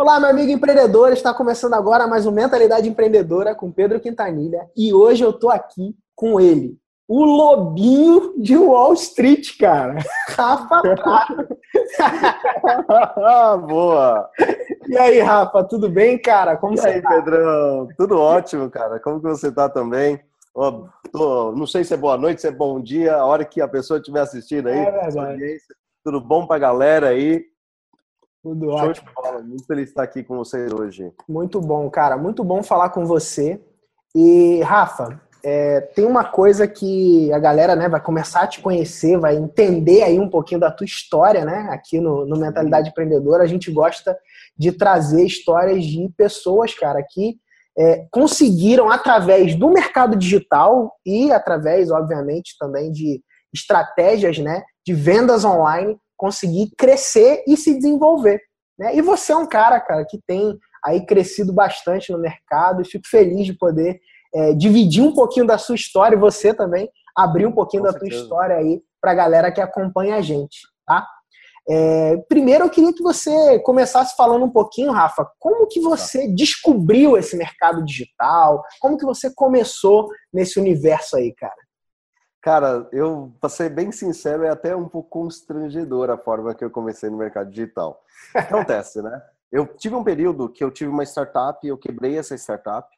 Olá, meu amigo empreendedor. Está começando agora mais um Mentalidade Empreendedora com Pedro Quintanilha. E hoje eu tô aqui com ele, o lobinho de Wall Street, cara. Rafa Prato. Boa! E aí, Rafa, tudo bem, cara? Como e você aí, tá? Pedrão? Tudo ótimo, cara. Como que você tá também? Ó, tô- não sei se é boa noite, se é bom dia, a hora que a pessoa estiver assistindo aí. É. Tudo bom pra galera aí? Tudo Show ótimo. de bola. Muito feliz de estar aqui com vocês hoje. Muito bom, cara. Muito bom falar com você. E, Rafa, é, tem uma coisa que a galera né, vai começar a te conhecer, vai entender aí um pouquinho da tua história, né? Aqui no, no Mentalidade Empreendedora, a gente gosta de trazer histórias de pessoas, cara, que é, conseguiram, através do mercado digital e através, obviamente, também de estratégias né, de vendas online, conseguir crescer e se desenvolver. Né? E você é um cara, cara, que tem aí crescido bastante no mercado e fico feliz de poder é, dividir um pouquinho da sua história e você também abrir um pouquinho Com da tua certeza. história aí para a galera que acompanha a gente, tá? É, primeiro eu queria que você começasse falando um pouquinho, Rafa, como que você descobriu esse mercado digital? Como que você começou nesse universo aí, cara? Cara, eu, pra ser bem sincero, é até um pouco constrangedor a forma que eu comecei no mercado digital. Acontece, né? Eu tive um período que eu tive uma startup, eu quebrei essa startup.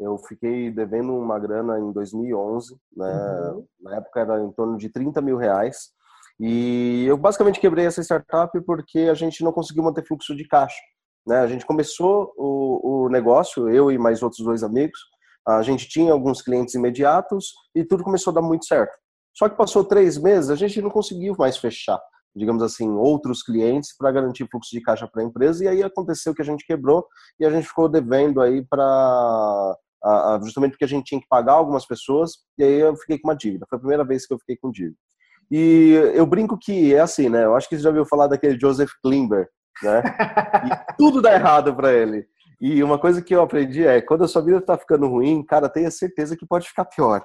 Eu fiquei devendo uma grana em 2011, né? Uhum. Na época era em torno de 30 mil reais. E eu basicamente quebrei essa startup porque a gente não conseguiu manter fluxo de caixa. Né? A gente começou o, o negócio, eu e mais outros dois amigos. A gente tinha alguns clientes imediatos e tudo começou a dar muito certo. Só que passou três meses, a gente não conseguiu mais fechar, digamos assim, outros clientes para garantir fluxo de caixa para a empresa. E aí aconteceu que a gente quebrou e a gente ficou devendo aí para justamente porque a gente tinha que pagar algumas pessoas. E aí eu fiquei com uma dívida. Foi a primeira vez que eu fiquei com dívida. E eu brinco que é assim, né? Eu acho que você já ouviu falar daquele Joseph Klimber, né? E tudo dá errado para ele. E uma coisa que eu aprendi é, quando a sua vida tá ficando ruim, cara, tenha certeza que pode ficar pior.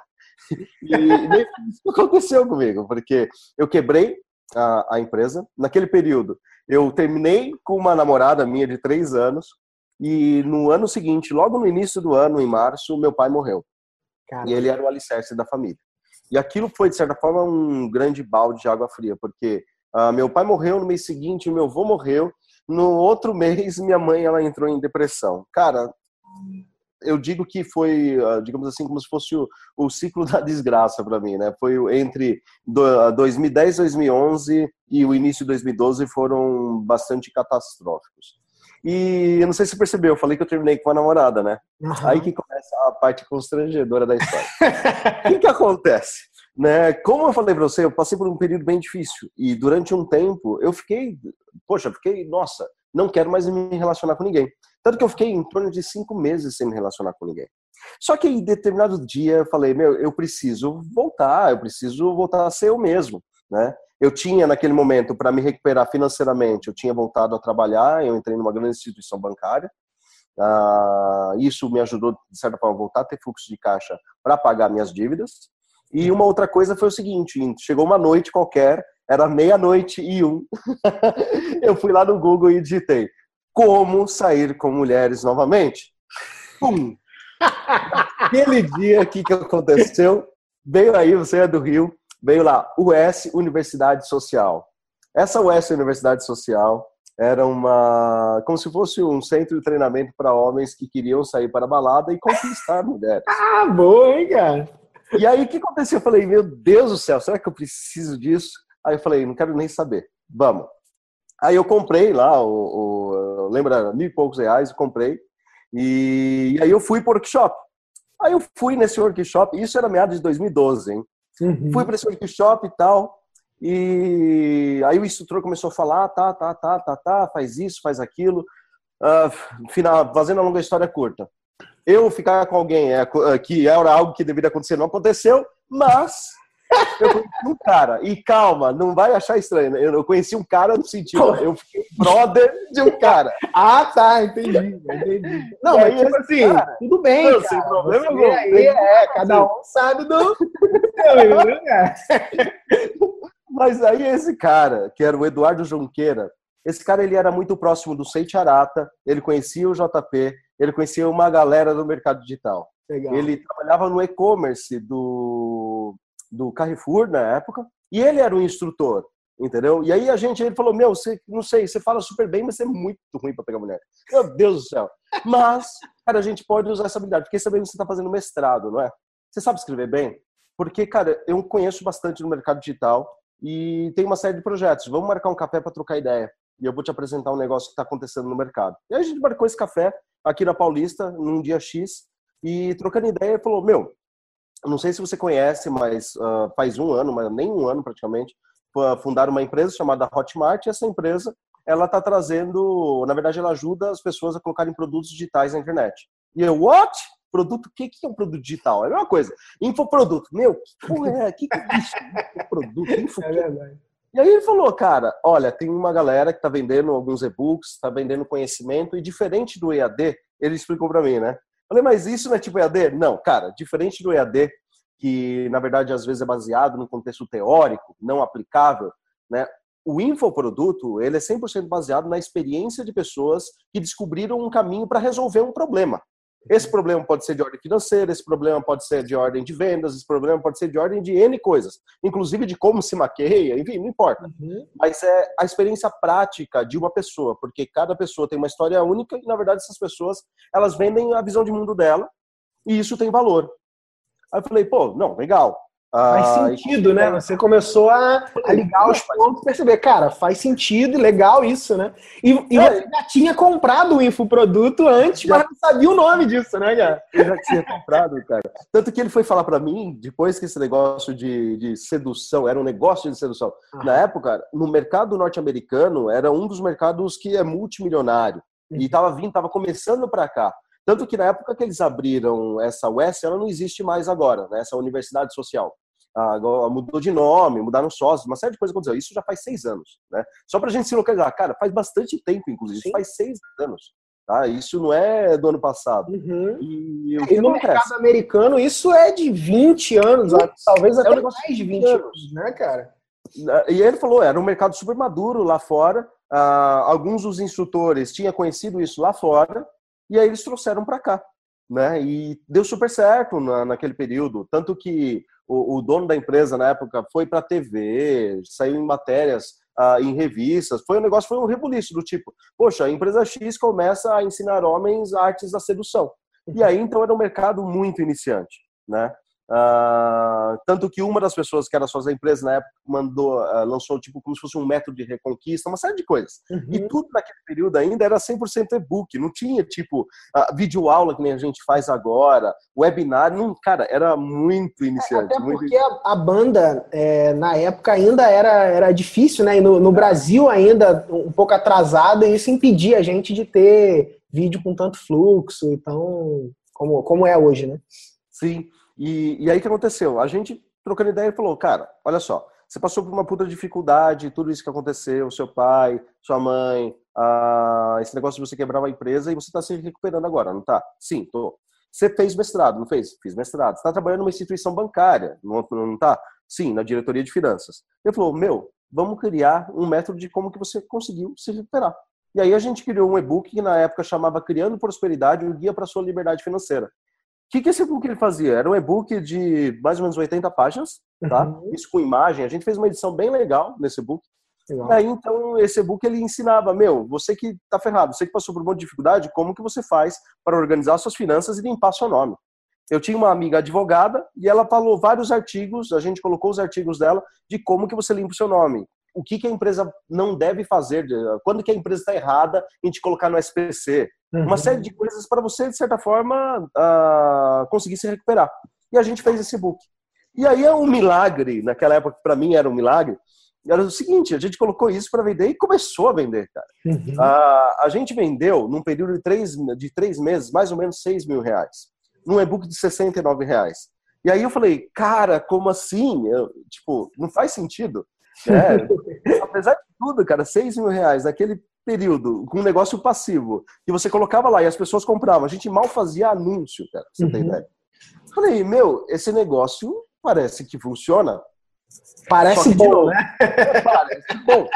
E nem isso aconteceu comigo, porque eu quebrei a, a empresa. Naquele período, eu terminei com uma namorada minha de três anos. E no ano seguinte, logo no início do ano, em março, meu pai morreu. Cara, E ele era o alicerce da família. E aquilo foi, de certa forma, um grande balde de água fria, porque ah, meu pai morreu no mês seguinte, meu avô morreu. No outro mês, minha mãe ela entrou em depressão. Cara, eu digo que foi, ah, digamos assim, como se fosse o, o ciclo da desgraça para mim, né? Foi entre do- ah, 2010, 2011 e o início de 2012 foram bastante catastróficos. E eu não sei se você percebeu, eu falei que eu terminei com uma namorada, né? aham. Aí que começa a parte constrangedora da história. O que, que acontece? Né? Como eu falei para você, eu passei por um período bem difícil e durante um tempo eu fiquei, poxa, fiquei, nossa, não quero mais me relacionar com ninguém. Tanto que eu fiquei em torno de cinco meses sem me relacionar com ninguém. Só que em determinado dia eu falei, meu, eu preciso voltar, eu preciso voltar a ser eu mesmo, né? Eu tinha naquele momento para me recuperar financeiramente, eu tinha voltado a trabalhar, eu entrei numa grande instituição bancária. Ah, isso me ajudou, de certa forma, a voltar a ter fluxo de caixa para pagar minhas dívidas. E uma outra coisa foi o seguinte: chegou uma noite qualquer, era meia-noite e um. eu fui lá no Google e digitei como sair com mulheres novamente. Pum! Aquele dia, que, que aconteceu? Veio aí, você é do Rio, veio lá, US Universidade Social. Essa US Universidade Social era uma como se fosse um centro de treinamento para homens que queriam sair para a balada e conquistar mulheres. Ah, boa, hein, cara? E aí o que aconteceu? Eu falei, meu Deus do céu, será que eu preciso disso? Aí eu falei, não quero nem saber, vamos. Aí eu comprei lá, o, o lembra, mil e poucos reais, eu comprei. E, aí eu fui para o workshop. Aí eu fui nesse workshop, isso era meados de 2012, hein? Uhum. Fui para esse workshop e tal. E aí o instrutor começou a falar, tá, tá, tá, tá, tá, faz isso, faz aquilo. Ah, final, fazendo a longa história curta. Eu ficar com alguém é, que era algo que deveria acontecer, não aconteceu, mas eu conheci um cara. E calma, não vai achar estranho. né? Eu conheci um cara no sentido, eu fiquei brother de um cara. Ah, tá, entendi, entendi. Não, aí, mas tipo esse assim, cara- tudo bem, Não, cara. sem problema algum. aí, é, cada um sabe do? Mas aí esse cara, que era o Eduardo Junqueira, Esse cara ele era muito próximo do Seiti Arata, ele conhecia o JP, ele conhecia uma galera do mercado digital. Legal. Ele trabalhava no e-commerce do, do Carrefour na época, e ele era o instrutor, entendeu? E aí a gente, ele falou, meu, você, não sei, você fala super bem, mas você é muito ruim para pegar mulher. Meu Deus do céu. Mas, cara, a gente pode usar essa habilidade, porque sabendo que você está fazendo mestrado, não é? Você sabe escrever bem? Porque, cara, eu conheço bastante no mercado digital e tem uma série de projetos. Vamos marcar um café para trocar ideia. E eu vou te apresentar um negócio que está acontecendo no mercado. E aí a gente marcou esse café aqui na Paulista, num dia X, e trocando ideia, ele falou: Meu, não sei se você conhece, mas uh, faz um ano, mas nem um ano praticamente, fundaram uma empresa chamada Hotmart, e essa empresa ela está trazendo, na verdade, ela ajuda as pessoas a colocarem produtos digitais na internet. E eu, what? Produto, o que, que é um produto digital? É a mesma coisa. Infoproduto. Meu, que porra é? O que, que é isso? Infoproduto? Info, é verdade. E aí ele falou, cara, olha, tem uma galera que está vendendo alguns e-books, está vendendo conhecimento, e diferente do EAD, ele explicou para mim, né? Falei, mas isso não é tipo EAD? Não, cara, diferente do EAD, que na verdade às vezes é baseado num contexto teórico, não aplicável, né? O infoproduto, ele é 100% baseado na experiência de pessoas que descobriram um caminho para resolver um problema. Esse problema pode ser de ordem financeira, esse problema pode ser de ordem de vendas, esse problema pode ser de ordem de N coisas, inclusive de como se maqueia, enfim, não importa. Uhum. Mas é a experiência prática de uma pessoa, porque cada pessoa tem uma história única e, na verdade, essas pessoas, elas vendem a visão de mundo dela e isso tem valor. Aí eu falei, pô, não, legal. Faz ah, sentido, né? Você começou a, a ligar os pontos e perceber, cara, faz sentido, legal isso, né? E, e é. você já tinha comprado o infoproduto antes, mas não sabia o nome disso, né, cara? Eu já tinha comprado, cara. Tanto que ele foi falar para mim, depois que esse negócio de, de sedução, era um negócio de sedução. Ah. Na época, no mercado norte-americano, era um dos mercados que é multimilionário. Uhum. E tava vindo, tava começando para cá. Tanto que na época que eles abriram essa UES, ela não existe mais agora, né? essa universidade social agora mudou de nome, mudaram sócios, uma série de coisas aconteceu. Isso já faz seis anos, né? Só para a gente se localizar, cara, faz bastante tempo, inclusive, Sim. faz seis anos. Tá? Isso não é do ano passado. Uhum. E, e no mercado americano, isso é de 20 anos, talvez até é um mais de 20 anos. anos, né, cara? E ele falou, era um mercado super maduro lá fora. Uh, alguns dos instrutores tinham conhecido isso lá fora, e aí eles trouxeram para cá. Né? E deu super certo na, naquele período. Tanto que o, o dono da empresa na época foi para a TV, saiu em matérias, ah, em revistas. Foi um negócio, foi um rebuliço do tipo, poxa, a empresa X começa a ensinar homens artes da sedução. E aí então era um mercado muito iniciante, né? Uh, tanto que uma das pessoas que era sócia da empresa na época mandou, uh, lançou tipo como se fosse um método de reconquista, uma série de coisas. Uhum. E tudo naquele período ainda era 100% e-book, não tinha tipo uh, vídeo aula que nem a gente faz agora, webinar, não, cara, era muito iniciante. Até porque muito... A, banda é, na época ainda era, era difícil, né? E no, no Brasil ainda um pouco atrasado, e isso impedia a gente de ter vídeo com tanto fluxo, então como, como é hoje, né? Sim. E, e aí o que aconteceu? A gente, trocando ideia, falou, cara, olha só, você passou por uma puta dificuldade, tudo isso que aconteceu, seu pai, sua mãe, ah, esse negócio de você quebrar uma empresa e você está se recuperando agora, não tá? Sim, tô. Você fez mestrado, não fez? Fiz mestrado. Você está trabalhando numa instituição bancária, não, não tá? Sim, na diretoria de finanças. Ele falou, meu, vamos criar um método de como que você conseguiu se recuperar. E aí a gente criou um e-book que na época chamava Criando Prosperidade, um guia para sua liberdade financeira que, que esse e-book ele fazia? Era um e-book de mais ou menos 80 páginas, tá? Uhum. Isso com imagem. A gente fez uma edição bem legal nesse e-book. Aí, então, esse e-book ele ensinava, meu, você que tá ferrado, você que passou por um monte de dificuldade, como que você faz para organizar suas finanças e limpar seu nome. Eu tinha uma amiga advogada e ela falou vários artigos, a gente colocou os artigos dela de como que você limpa o seu nome. O que, que a empresa não deve fazer, quando que a empresa está errada em te colocar no SPC, Uhum. Uma série de coisas para você, de certa forma, uh, conseguir se recuperar. E a gente fez esse book. E aí é um milagre, naquela época, para mim era um milagre, era o seguinte, a gente colocou isso para vender e começou a vender, cara. Uhum. Uh, a gente vendeu, num período de três, de três meses, mais ou menos 6 mil reais. Num e-book de 69 reais. E aí eu falei, cara, como assim? Eu, tipo, não faz sentido. É, apesar de tudo, cara, 6 mil reais naquele período com um negócio passivo que você colocava lá e as pessoas compravam. A gente mal fazia anúncio, cara. Você uhum. tem ideia? Falei, meu, esse negócio parece que funciona. Parece que, bom, né? Parece bom.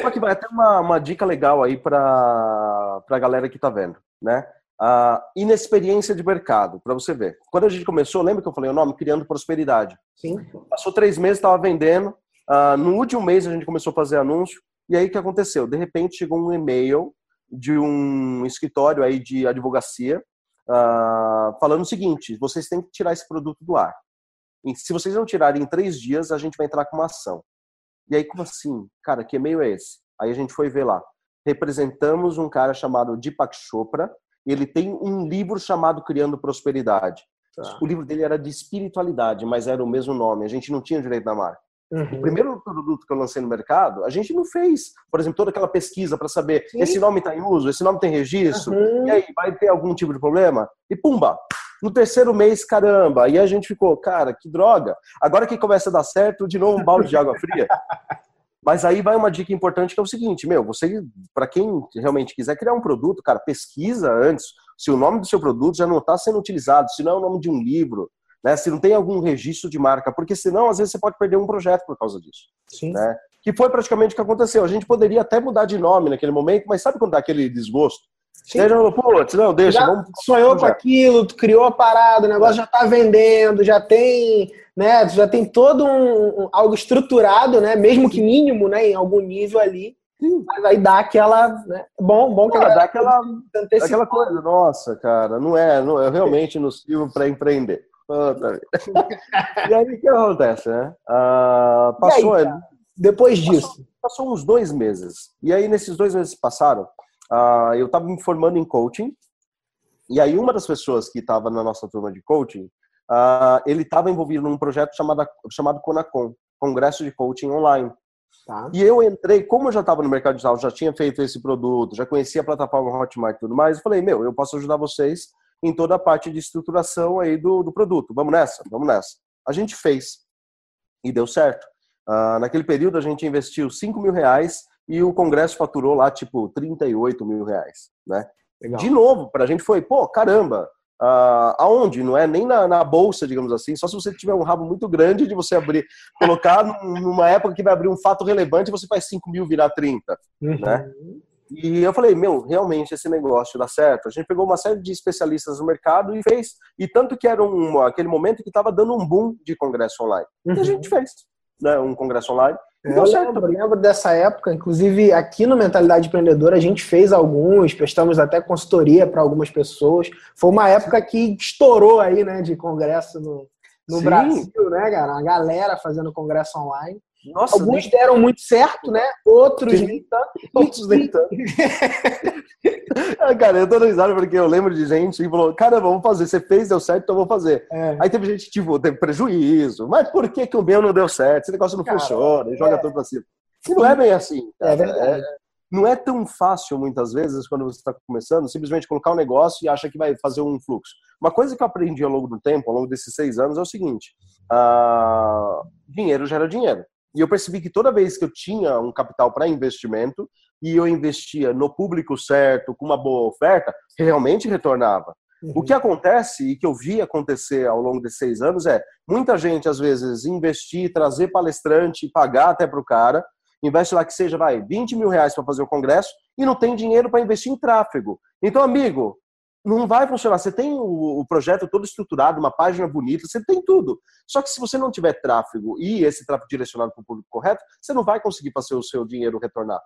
Só que vai até uma, uma dica legal aí para a galera que está vendo, né? A inexperiência de mercado, para você ver. Quando a gente começou, lembra que eu falei o nome? Criando Prosperidade. Sim. Passou três meses, estava vendendo. Uh, no último mês a gente começou a fazer anúncio. E aí o que aconteceu? De repente chegou um e-mail de um escritório aí de advocacia uh, falando o seguinte: vocês têm que tirar esse produto do ar. E se vocês não tirarem em três dias, a gente vai entrar com uma ação. E aí, como assim? Cara, que e-mail é esse? Aí a gente foi ver lá. Representamos um cara chamado Deepak Chopra. Ele tem um livro chamado Criando Prosperidade. Tá. O livro dele era de espiritualidade, mas era o mesmo nome. A gente não tinha direito da marca. Uhum. O primeiro produto que eu lancei no mercado, a gente não fez, por exemplo, toda aquela pesquisa para saber Sim. esse nome está em uso, esse nome tem registro, uhum. e aí vai ter algum tipo de problema? E pumba! No terceiro mês, caramba, e a gente ficou, cara, que droga. Agora que começa a dar certo, de novo um balde de água fria. Mas aí vai uma dica importante que é o seguinte, meu, você, para quem realmente quiser criar um produto, cara, pesquisa antes se o nome do seu produto já não está sendo utilizado, se não é o nome de um livro, né? Se não tem algum registro de marca, porque senão às vezes você pode perder um projeto por causa disso. Sim. Né? Que foi praticamente o que aconteceu. A gente poderia até mudar de nome naquele momento, mas sabe quando dá aquele desgosto? Sim. Você já falou, putz, não, deixa, já vamos. Sonhou com aquilo, tu criou a parada, o negócio já está vendendo, já tem, né? Já tem todo um, um, algo estruturado, né? Mesmo que mínimo, né? Em algum nível ali. Sim. Mas aí dá aquela. Né? Bom, bom que ah, dá aquela, aquela coisa, nossa, cara, não é, não, eu realmente não sirvo para empreender. E aí o que acontece, né? Ah, passou. Aí, depois disso. Passou, passou, uns dois meses. E aí, nesses dois meses que passaram, ah, eu estava me formando em coaching. E aí, uma das pessoas que estava na nossa turma de coaching, ah, ele estava envolvido num projeto chamado, chamado Conacon Congresso de Coaching Online. Tá. E eu entrei, como eu já estava no mercado digital, já tinha feito esse produto, já conhecia a plataforma Hotmart e tudo mais, eu falei, meu, eu posso ajudar vocês em toda a parte de estruturação aí do, do produto. Vamos nessa? Vamos nessa. A gente fez e deu certo. Uh, naquele período a gente investiu 5 mil reais e o congresso faturou lá tipo 38 mil reais, né? Legal. De novo, para a gente foi, pô, caramba, uh, aonde? Não é nem na, na, bolsa, digamos assim, só se você tiver um rabo muito grande de você abrir, colocar numa época que vai abrir um fato relevante você faz 5 mil virar 30, uhum. né? E eu falei, meu, realmente esse negócio dá certo. A gente pegou uma série de especialistas no mercado e fez. E tanto que era um, aquele momento que estava dando um boom de congresso online. Uhum. E a gente fez né, um congresso online. É, eu lembro, lembro, dessa época, inclusive aqui no Mentalidade Empreendedora a gente fez alguns, prestamos até consultoria para algumas pessoas. Foi uma época que estourou aí, né, de congresso no, no Brasil, né, cara? A galera fazendo congresso online. Nossa, Alguns nem... deram muito certo, né? Outros nem tanto. Outros nem tanto. ah, cara, eu tô risada porque eu lembro de gente que falou: cara, vamos fazer. Você fez, deu certo, então vou fazer. É. Aí teve gente que tipo, teve prejuízo. Mas por que, que o meu não deu certo? Esse negócio não cara, funciona, é. joga tudo pra cima. Não é bem assim. Cara. É verdade. É, não é tão fácil, muitas vezes, quando você está começando, simplesmente colocar um negócio e acha que vai fazer um fluxo. Uma coisa que eu aprendi ao longo do tempo, ao longo desses seis anos, é o seguinte: uh, dinheiro gera dinheiro. E eu percebi que toda vez que eu tinha um capital para investimento e eu investia no público certo, com uma boa oferta, realmente retornava. Uhum. O que acontece e que eu vi acontecer ao longo desses seis anos é muita gente, às vezes, investir, trazer palestrante, pagar até para o cara, investe lá que seja, vai, 20 mil reais para fazer o congresso e não tem dinheiro para investir em tráfego. Então, amigo, não vai funcionar. Você tem o, projeto todo estruturado, uma página bonita, você tem tudo. Só que se você não tiver tráfego e esse tráfego direcionado para o público correto, você não vai conseguir fazer o seu dinheiro retornar.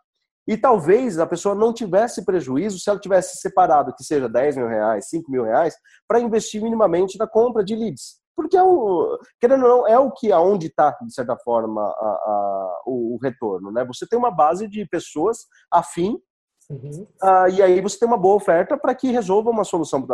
E talvez a pessoa não tivesse prejuízo se ela tivesse separado, que seja 10 mil reais, 5 mil reais, para investir minimamente na compra de leads. Porque é o, querendo ou não, é o que aonde está, de certa forma, a, a, o, o retorno. Né? Você tem uma base de pessoas afim Uhum. Uh, e aí você tem uma boa oferta para que resolva uma solução,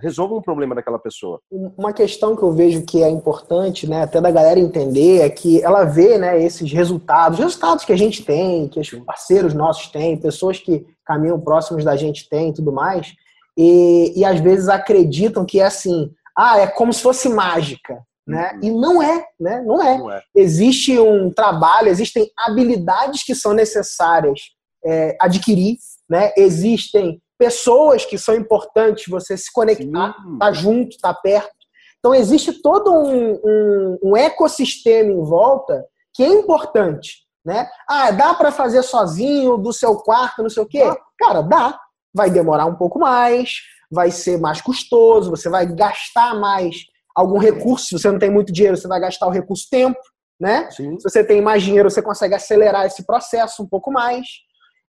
resolva um problema daquela pessoa. Uma questão que eu vejo que é importante, né, até da galera entender, é que ela vê, né, esses resultados, resultados que a gente tem, que os parceiros nossos têm, pessoas que caminham próximos da gente têm e tudo mais, e, e às vezes acreditam que é assim, ah, é como se fosse mágica. Né? Uhum. E não é, né? Não é. não é. Existe um trabalho, existem habilidades que são necessárias é, adquirir, né? Existem pessoas que são importantes você se conectar, estar tá junto, estar tá perto. Então existe todo um, um, um, ecossistema em volta que é importante. né? Ah, dá para fazer sozinho, do seu quarto, não sei o quê? Cara, dá. Vai demorar um pouco mais, vai ser mais custoso, você vai gastar mais algum recurso. Se você não tem muito dinheiro, você vai gastar o recurso tempo, né? Sim. Se você tem mais dinheiro, você consegue acelerar esse processo um pouco mais.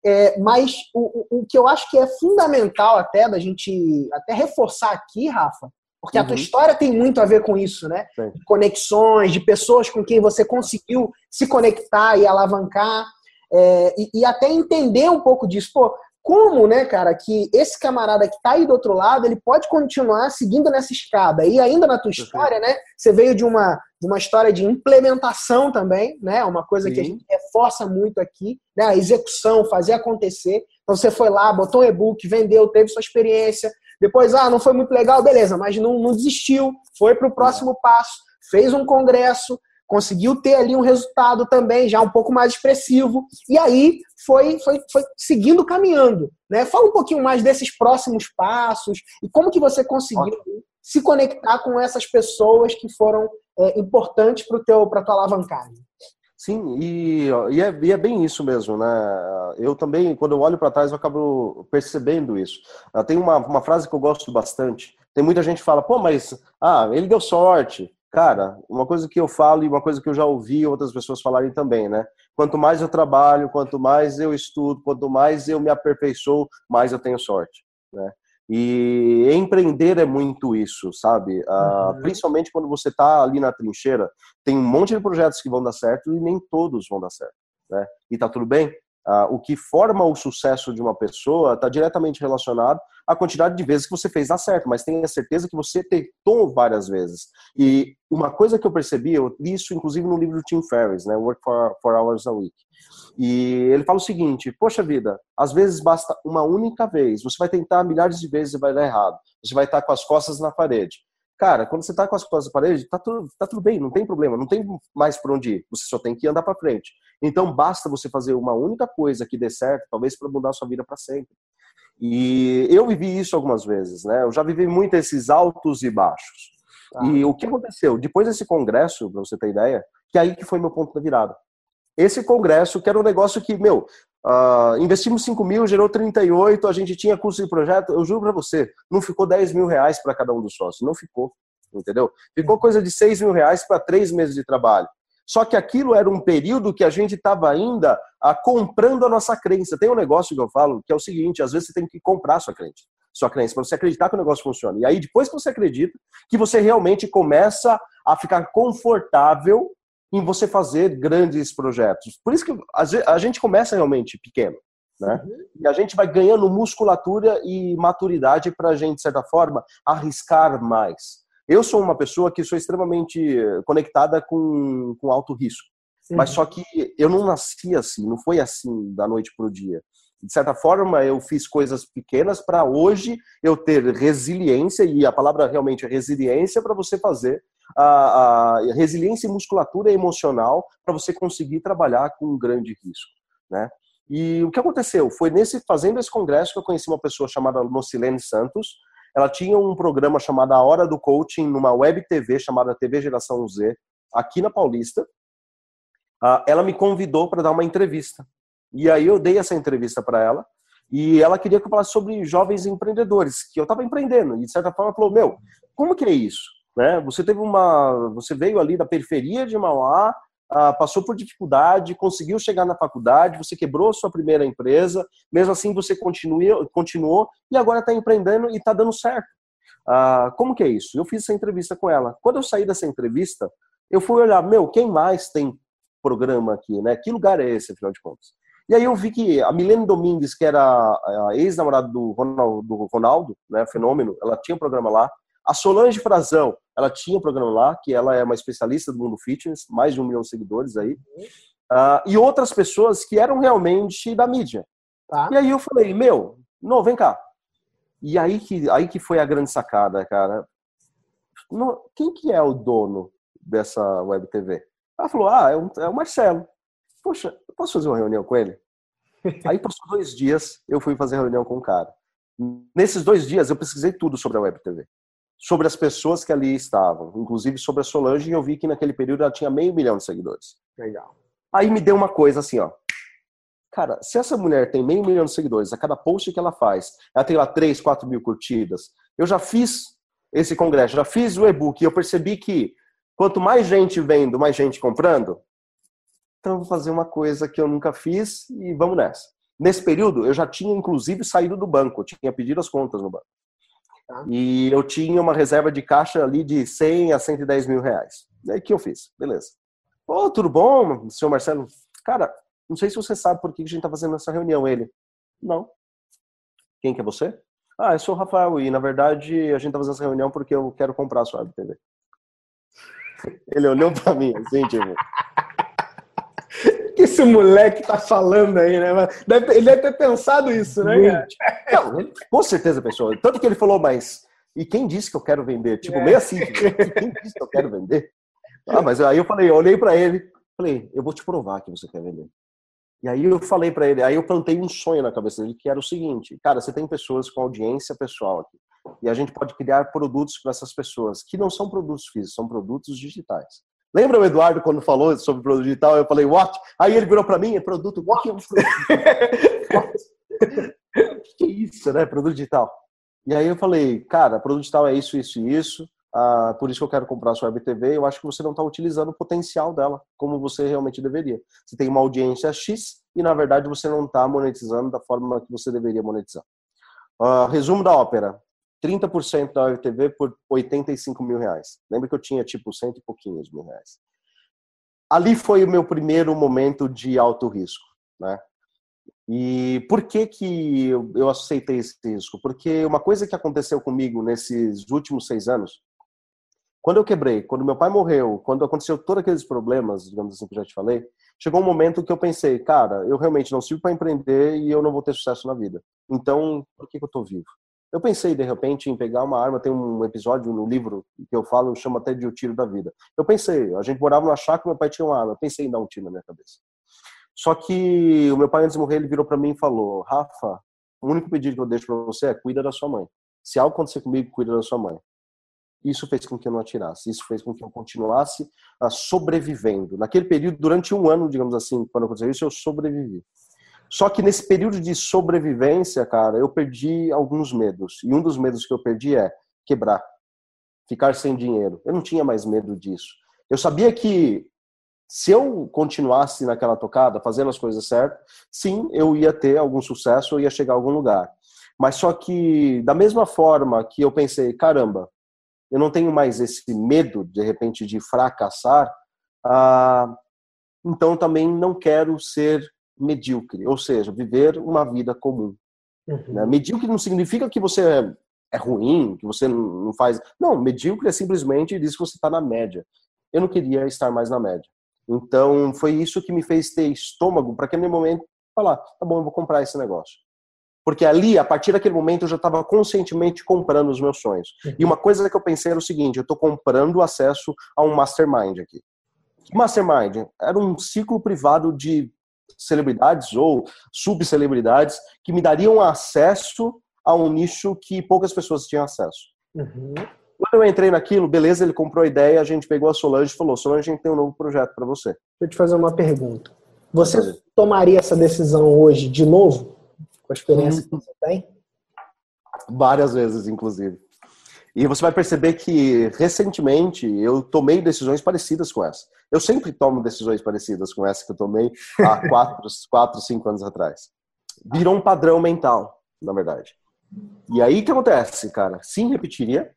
É, mas o, o, que eu acho que é fundamental até da gente até reforçar aqui, Rafa, porque uhum. a tua uhum. história tem muito a ver com isso, né? Sim. Conexões, de pessoas com quem você conseguiu se conectar e alavancar. É, e, e, até entender um pouco disso. Pô, como, né, cara, que esse camarada que tá aí do outro lado, ele pode continuar seguindo nessa escada. E ainda na tua história, né, você veio de uma, de uma história de implementação também, né, uma coisa Sim. que a gente reforça muito aqui, né, a execução, fazer acontecer. Então você foi lá, botou um e-book, vendeu, teve sua experiência, depois, ah, não foi muito legal, beleza, mas não, não desistiu, foi para o próximo passo, fez um congresso, conseguiu ter ali um resultado também já um pouco mais expressivo, e aí foi, foi, foi seguindo caminhando. Né? Fala um pouquinho mais desses próximos passos e como que você conseguiu Ótimo. se conectar com essas pessoas que foram é, importantes para a tua alavancagem. Sim, e, e, é, e, é, bem isso mesmo, né? Eu também, quando eu olho para trás, eu acabo percebendo isso. Ah, tem uma, uma frase que eu gosto bastante. Tem muita gente que fala, pô, mas ah, ele deu sorte. Cara, uma coisa que eu falo e uma coisa que eu já ouvi outras pessoas falarem também, né? Quanto mais eu trabalho, quanto mais eu estudo, quanto mais eu me aperfeiçoo, mais eu tenho sorte, né? E empreender é muito isso, sabe? Uh, uhum. Principalmente quando você está ali na trincheira, tem um monte de projetos que vão dar certo e nem todos vão dar certo, né? E tá tudo bem. Uh, o que forma o sucesso de uma pessoa está diretamente relacionado à quantidade de vezes que você fez dar certo, mas tenha certeza que você tentou várias vezes. E uma coisa que eu percebi, eu li isso inclusive no livro do Tim Ferriss, né, Work for, for Hours a Week. E ele fala o seguinte: Poxa vida, às vezes basta uma única vez. Você vai tentar milhares de vezes e vai dar errado. Você vai estar com as costas na parede. Cara, quando você está com as costas na parede, tá tudo, tá tudo bem, não tem problema, não tem mais por onde ir. Você só tem que andar para frente. Então basta você fazer uma única coisa que dê certo, talvez para mudar a sua vida para sempre. E eu vivi isso algumas vezes, né? Eu já vivi muito esses altos e baixos. Ah. E o que aconteceu? Depois desse congresso, para você ter ideia, que é aí que foi meu ponto da virada. Esse congresso, que era um negócio que, meu, uh, investimos 5 mil, gerou 38, a gente tinha custo de projeto, eu juro para você, não ficou 10 mil reais para cada um dos sócios, não ficou, entendeu? Ficou coisa de 6 mil reais para três meses de trabalho. Só que aquilo era um período que a gente estava ainda a, comprando a nossa crença. Tem um negócio que eu falo que é o seguinte: às vezes você tem que comprar a sua crença, sua crença para você acreditar que o negócio funciona. E aí, depois que você acredita, que você realmente começa a ficar confortável em você fazer grandes projetos. Por isso que a gente começa realmente pequeno. Né? Uhum. E a gente vai ganhando musculatura e maturidade para a gente, de certa forma, arriscar mais. Eu sou uma pessoa que sou extremamente conectada com, com alto risco. Sim. Mas só que eu não nasci assim, não foi assim da noite para o dia. De certa forma, eu fiz coisas pequenas para hoje eu ter resiliência, e a palavra realmente é resiliência para você fazer a, a, resiliência e musculatura emocional para você conseguir trabalhar com um grande risco. Né? E o que aconteceu? Foi nesse fazendo esse congresso que eu conheci uma pessoa chamada Nocilene Santos, ela tinha um programa chamado A Hora do Coaching, numa web TV chamada TV Geração Z, aqui na Paulista. Uh, ela me convidou para dar uma entrevista. E aí eu dei essa entrevista para ela. E ela queria que eu falasse sobre jovens empreendedores, que eu estava empreendendo. E de certa forma falou: Meu, como que é isso? Né? Você teve uma. Você veio ali da periferia de Mauá, ah, passou por dificuldade, conseguiu chegar na faculdade, você quebrou sua primeira empresa, mesmo assim você continuou e agora está empreendendo e está dando certo. Ah, como que é isso? Eu fiz essa entrevista com ela. Quando eu saí dessa entrevista, eu fui olhar, meu, quem mais tem programa aqui, né? Que lugar é esse, afinal de contas? E aí eu vi que a Milene Domingues, que era a ex-namorada do Ronaldo, do Ronaldo, né, fenômeno, ela tinha um programa lá. A Solange Frazão, ela tinha um programa lá, que ela é uma especialista do mundo fitness, mais de um milhão de seguidores aí. Uh, e outras pessoas que eram realmente da mídia. Tá. E aí eu falei, meu, não, vem cá. E aí que, aí que foi a grande sacada, cara. No, quem que é o dono dessa web TV? Ela falou, ah, é, um, é o Marcelo. Poxa, eu posso fazer uma reunião com ele? aí passou dois dias, eu fui fazer reunião com o cara. Nesses dois dias eu pesquisei tudo sobre a web TV sobre as pessoas que ali estavam, inclusive sobre a Solange, e eu vi que naquele período ela tinha meio milhão de seguidores. Legal. Aí me deu uma coisa assim, ó. Cara, se essa mulher tem meio milhão de seguidores, a cada post que ela faz, ela tem lá 3, 4 mil curtidas. Eu já fiz esse congresso, já fiz o e-book e eu percebi que quanto mais gente vendo, mais gente comprando, então eu vou fazer uma coisa que eu nunca fiz e vamos nessa. Nesse período, eu já tinha inclusive saído do banco, tinha pedido as contas no banco. Tá. E eu tinha uma reserva de caixa ali de 100 a 110 mil reais. E aí que eu fiz? Beleza. Ô, tudo bom, senhor Marcelo? Cara, não sei se você sabe por que a gente está fazendo essa reunião. Ele, não. Quem que é você? Ah, eu sou o Rafael e, na verdade, a gente está fazendo essa reunião porque eu quero comprar a sua TV. Ele olhou para mim assim, tipo... que esse moleque tá falando aí, né? ele deve ter pensado isso, né, cara? Não, com certeza pensou. Tanto que ele falou, mas... E quem disse que eu quero vender? Tipo, é. meio assim. Tipo, quem disse que eu quero vender? Ah, mas aí eu falei, eu olhei para ele, falei, eu vou te provar que você quer vender. E aí eu falei para ele, aí eu plantei um sonho na cabeça dele, que era o seguinte, cara, você tem pessoas com audiência pessoal aqui, e a gente pode criar produtos para essas pessoas, que não são produtos físicos, são produtos digitais. Lembra o Eduardo quando falou sobre produto digital? Eu falei, what? Aí ele virou para mim, é produto, what? que isso, né? Produto digital. E aí eu falei, cara, produto digital é isso, isso e isso. Ah, por isso que eu quero comprar a sua web TV. Eu acho que você não está utilizando o potencial dela como você realmente deveria. Você tem uma audiência X e, na verdade, você não está monetizando da forma que você deveria monetizar. Ah, resumo da ópera: 30% da web TV por 85 mil reais. Lembra que eu tinha tipo cento e pouquinhos mil reais. Ali foi o meu primeiro momento de alto risco, né? E por que que eu aceitei esse risco? Porque uma coisa que aconteceu comigo nesses últimos seis anos quando eu quebrei, quando meu pai morreu, quando aconteceu todos aqueles problemas, digamos assim, que eu já te falei, chegou um momento que eu pensei, cara, eu realmente não sirvo para empreender e eu não vou ter sucesso na vida. Então, por que, que eu estou vivo? Eu pensei, de repente, em pegar uma arma. Tem um episódio no livro que eu falo, chama até de O Tiro da Vida. Eu pensei, a gente morava numa chácara, meu pai tinha uma arma. Eu pensei em dar um tiro na minha cabeça. Só que o meu pai, antes de morrer, ele virou para mim e falou: Rafa, o único pedido que eu deixo para você é cuida da sua mãe. Se algo acontecer comigo, cuida da sua mãe. Isso fez com que eu não atirasse. Isso fez com que eu continuasse sobrevivendo. Naquele período, durante um ano, digamos assim, quando aconteceu isso, eu sobrevivi. Só que nesse período de sobrevivência, cara, eu perdi alguns medos. E um dos medos que eu perdi é quebrar, ficar sem dinheiro. Eu não tinha mais medo disso. Eu sabia que se eu continuasse naquela tocada, fazendo as coisas certas, sim, eu ia ter algum sucesso, eu ia chegar a algum lugar. Mas só que, da mesma forma que eu pensei, caramba, eu não tenho mais esse medo, de repente, de fracassar, ah, então também não quero ser medíocre, ou seja, viver uma vida comum. Uhum. Né? Medíocre não significa que você é, é ruim, que você não faz. Não, medíocre é simplesmente diz que você está na média. Eu não queria estar mais na média. Então, foi isso que me fez ter estômago para aquele momento falar: tá bom, eu vou comprar esse negócio. Porque ali, a partir daquele momento, eu já estava conscientemente comprando os meus sonhos. Uhum. E uma coisa que eu pensei era o seguinte: eu estou comprando acesso a um mastermind aqui. Mastermind era um ciclo privado de celebridades ou subcelebridades que me dariam acesso a um nicho que poucas pessoas tinham acesso. Uhum. Quando eu entrei naquilo, beleza, ele comprou a ideia, a gente pegou a Solange e falou: Solange, a gente tem um novo projeto para você. Deixa eu te fazer uma pergunta. Você tomaria essa decisão hoje de novo? com a experiência que você tem? Várias vezes, inclusive. E você vai perceber que recentemente eu tomei decisões parecidas com essa. Eu sempre tomo decisões parecidas com essa que eu tomei há quatro, quatro cinco anos atrás. Virou um padrão mental, na verdade. E aí o que acontece, cara? Sim, repetiria.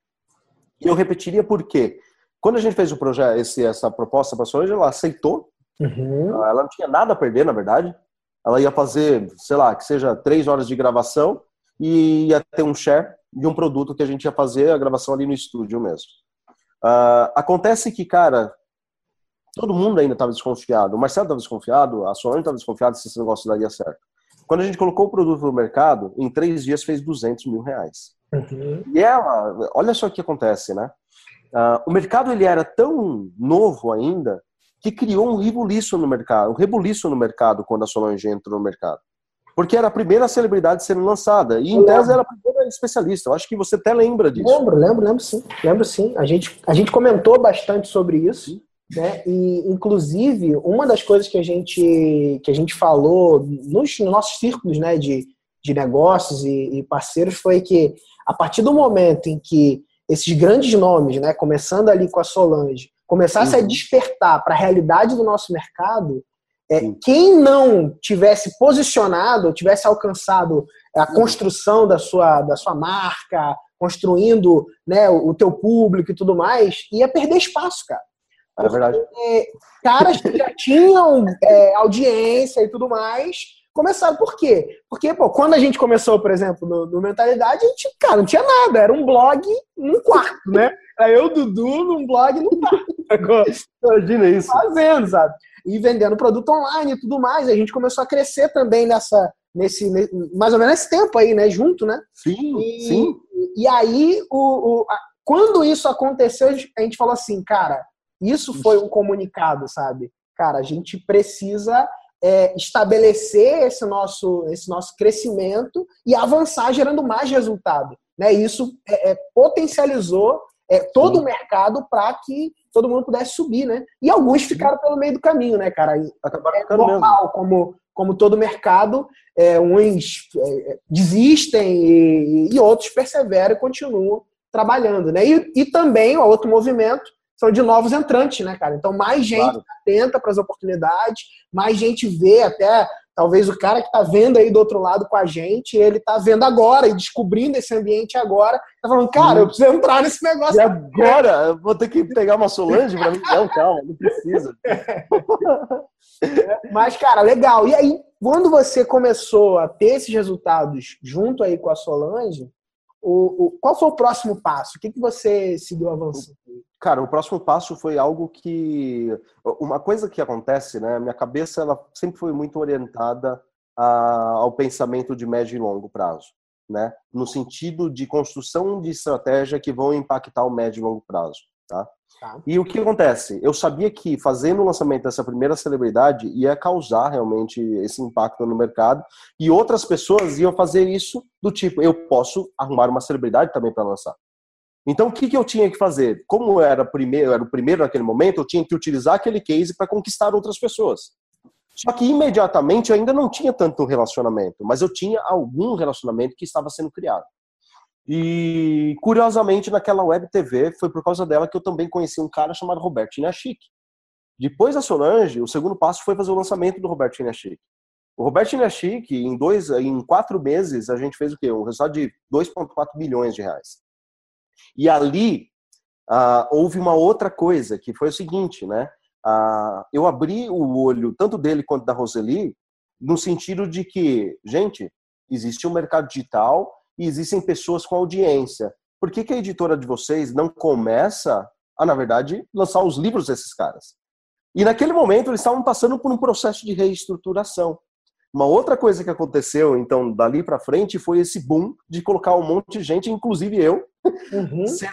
E eu repetiria porque quando a gente fez o projeto, esse, essa proposta para a Solange, ela aceitou. Uhum. Ela não tinha nada a perder, na verdade ela ia fazer, sei lá, que seja três horas de gravação e ia ter um share de um produto que a gente ia fazer a gravação ali no estúdio mesmo. Uh, acontece que, cara, todo mundo ainda estava desconfiado. O Marcelo estava desconfiado, a Solange estava desconfiada se esse negócio daria certo. Quando a gente colocou o produto no mercado, em três dias fez 200 mil reais. Uhum. E ela, olha só o que acontece, né? Uh, o mercado ele era tão novo ainda que criou um rebuliço no mercado, um rebuliço no mercado quando a Solange entrou no mercado. Porque era a primeira celebridade sendo lançada. E em tese era a primeira especialista. Eu acho que você até lembra disso. Lembro, lembro, lembro sim. Lembro sim. A gente, a gente comentou bastante sobre isso. Né? E, inclusive, uma das coisas que a gente, que a gente falou nos, nos nossos círculos né, de, de negócios e, e, parceiros foi que, a partir do momento em que esses grandes nomes, né, começando ali com a Solange, começassem uhum. a despertar para a realidade do nosso mercado, é, quem não tivesse posicionado, tivesse alcançado a construção da sua, da sua marca, construindo né, o teu público e tudo mais, ia perder espaço, cara. É verdade. caras que já tinham é, audiência e tudo mais, começaram. Por quê? Porque, pô, quando a gente começou, por exemplo, no, no, Mentalidade, a gente, cara, não tinha nada. Era um blog num quarto, né? Era eu, Dudu, num blog num quarto. Imagina isso. Fazendo, sabe? E vendendo produto online e tudo mais. A gente começou a crescer também nessa, nesse, mais ou menos nesse tempo aí, né? Junto, né? Sim, e, sim. E aí, o, o a, quando isso aconteceu, a gente falou assim, cara, isso foi um comunicado, sabe? Cara, a gente precisa é, estabelecer esse nosso, esse nosso crescimento e avançar gerando mais resultado. Né? Isso é, é, potencializou é, todo Sim. o mercado para que todo mundo pudesse subir, né? E alguns ficaram pelo meio do caminho, né, cara? é normal, como, como todo mercado, é, uns é, desistem e, e, outros perseveram e continuam trabalhando, né? E, e também, o outro movimento, são de novos entrantes, né, cara? Então, mais gente claro. atenta para as oportunidades, mais gente vê até. Talvez o cara que está vendo aí do outro lado com a gente, ele está vendo agora e descobrindo esse ambiente agora, tá falando, cara, eu preciso entrar nesse negócio. E agora? Eu vou ter que pegar uma Solange para mim? Não, calma, não precisa. Mas, cara, legal. E aí, quando você começou a ter esses resultados junto aí com a Solange, o, o, qual foi o próximo passo? O que, que você seguiu avançando? Cara, o próximo passo foi algo que. Uma coisa que acontece, né? Minha cabeça ela sempre foi muito orientada a, ao pensamento de médio e longo prazo, né? No sentido de construção de estratégia que vão impactar o médio e longo prazo, tá? Tá. E o que acontece? Eu sabia que fazendo o lançamento dessa primeira celebridade ia causar realmente esse impacto no mercado e outras pessoas iam fazer isso do tipo, eu posso arrumar uma celebridade também para lançar. Então o que, que eu tinha que fazer? Como era, primeiro, era o primeiro naquele momento, eu tinha que utilizar aquele case para conquistar outras pessoas. Só que imediatamente eu ainda não tinha tanto relacionamento, mas eu tinha algum relacionamento que estava sendo criado. E, curiosamente, naquela web TV, foi por causa dela que eu também conheci um cara chamado Roberto Inachik. Depois da Solange, o segundo passo foi fazer o lançamento do Roberto Inachik. O Roberto Inachik, em dois, em quatro meses, a gente fez o quê? Um resultado de 2,4 milhões de reais. E ali uh, houve uma outra coisa, que foi o seguinte, né? Uh, eu abri o olho tanto dele quanto da Roseli no sentido de que, gente, existe um mercado digital e existem pessoas com audiência. Por que, que a editora de vocês não começa a, na verdade, lançar os livros desses caras? E naquele momento eles estavam passando por um processo de reestruturação. Uma outra coisa que aconteceu, então, dali para frente, foi esse boom de colocar um monte de gente, inclusive eu, uhum. ser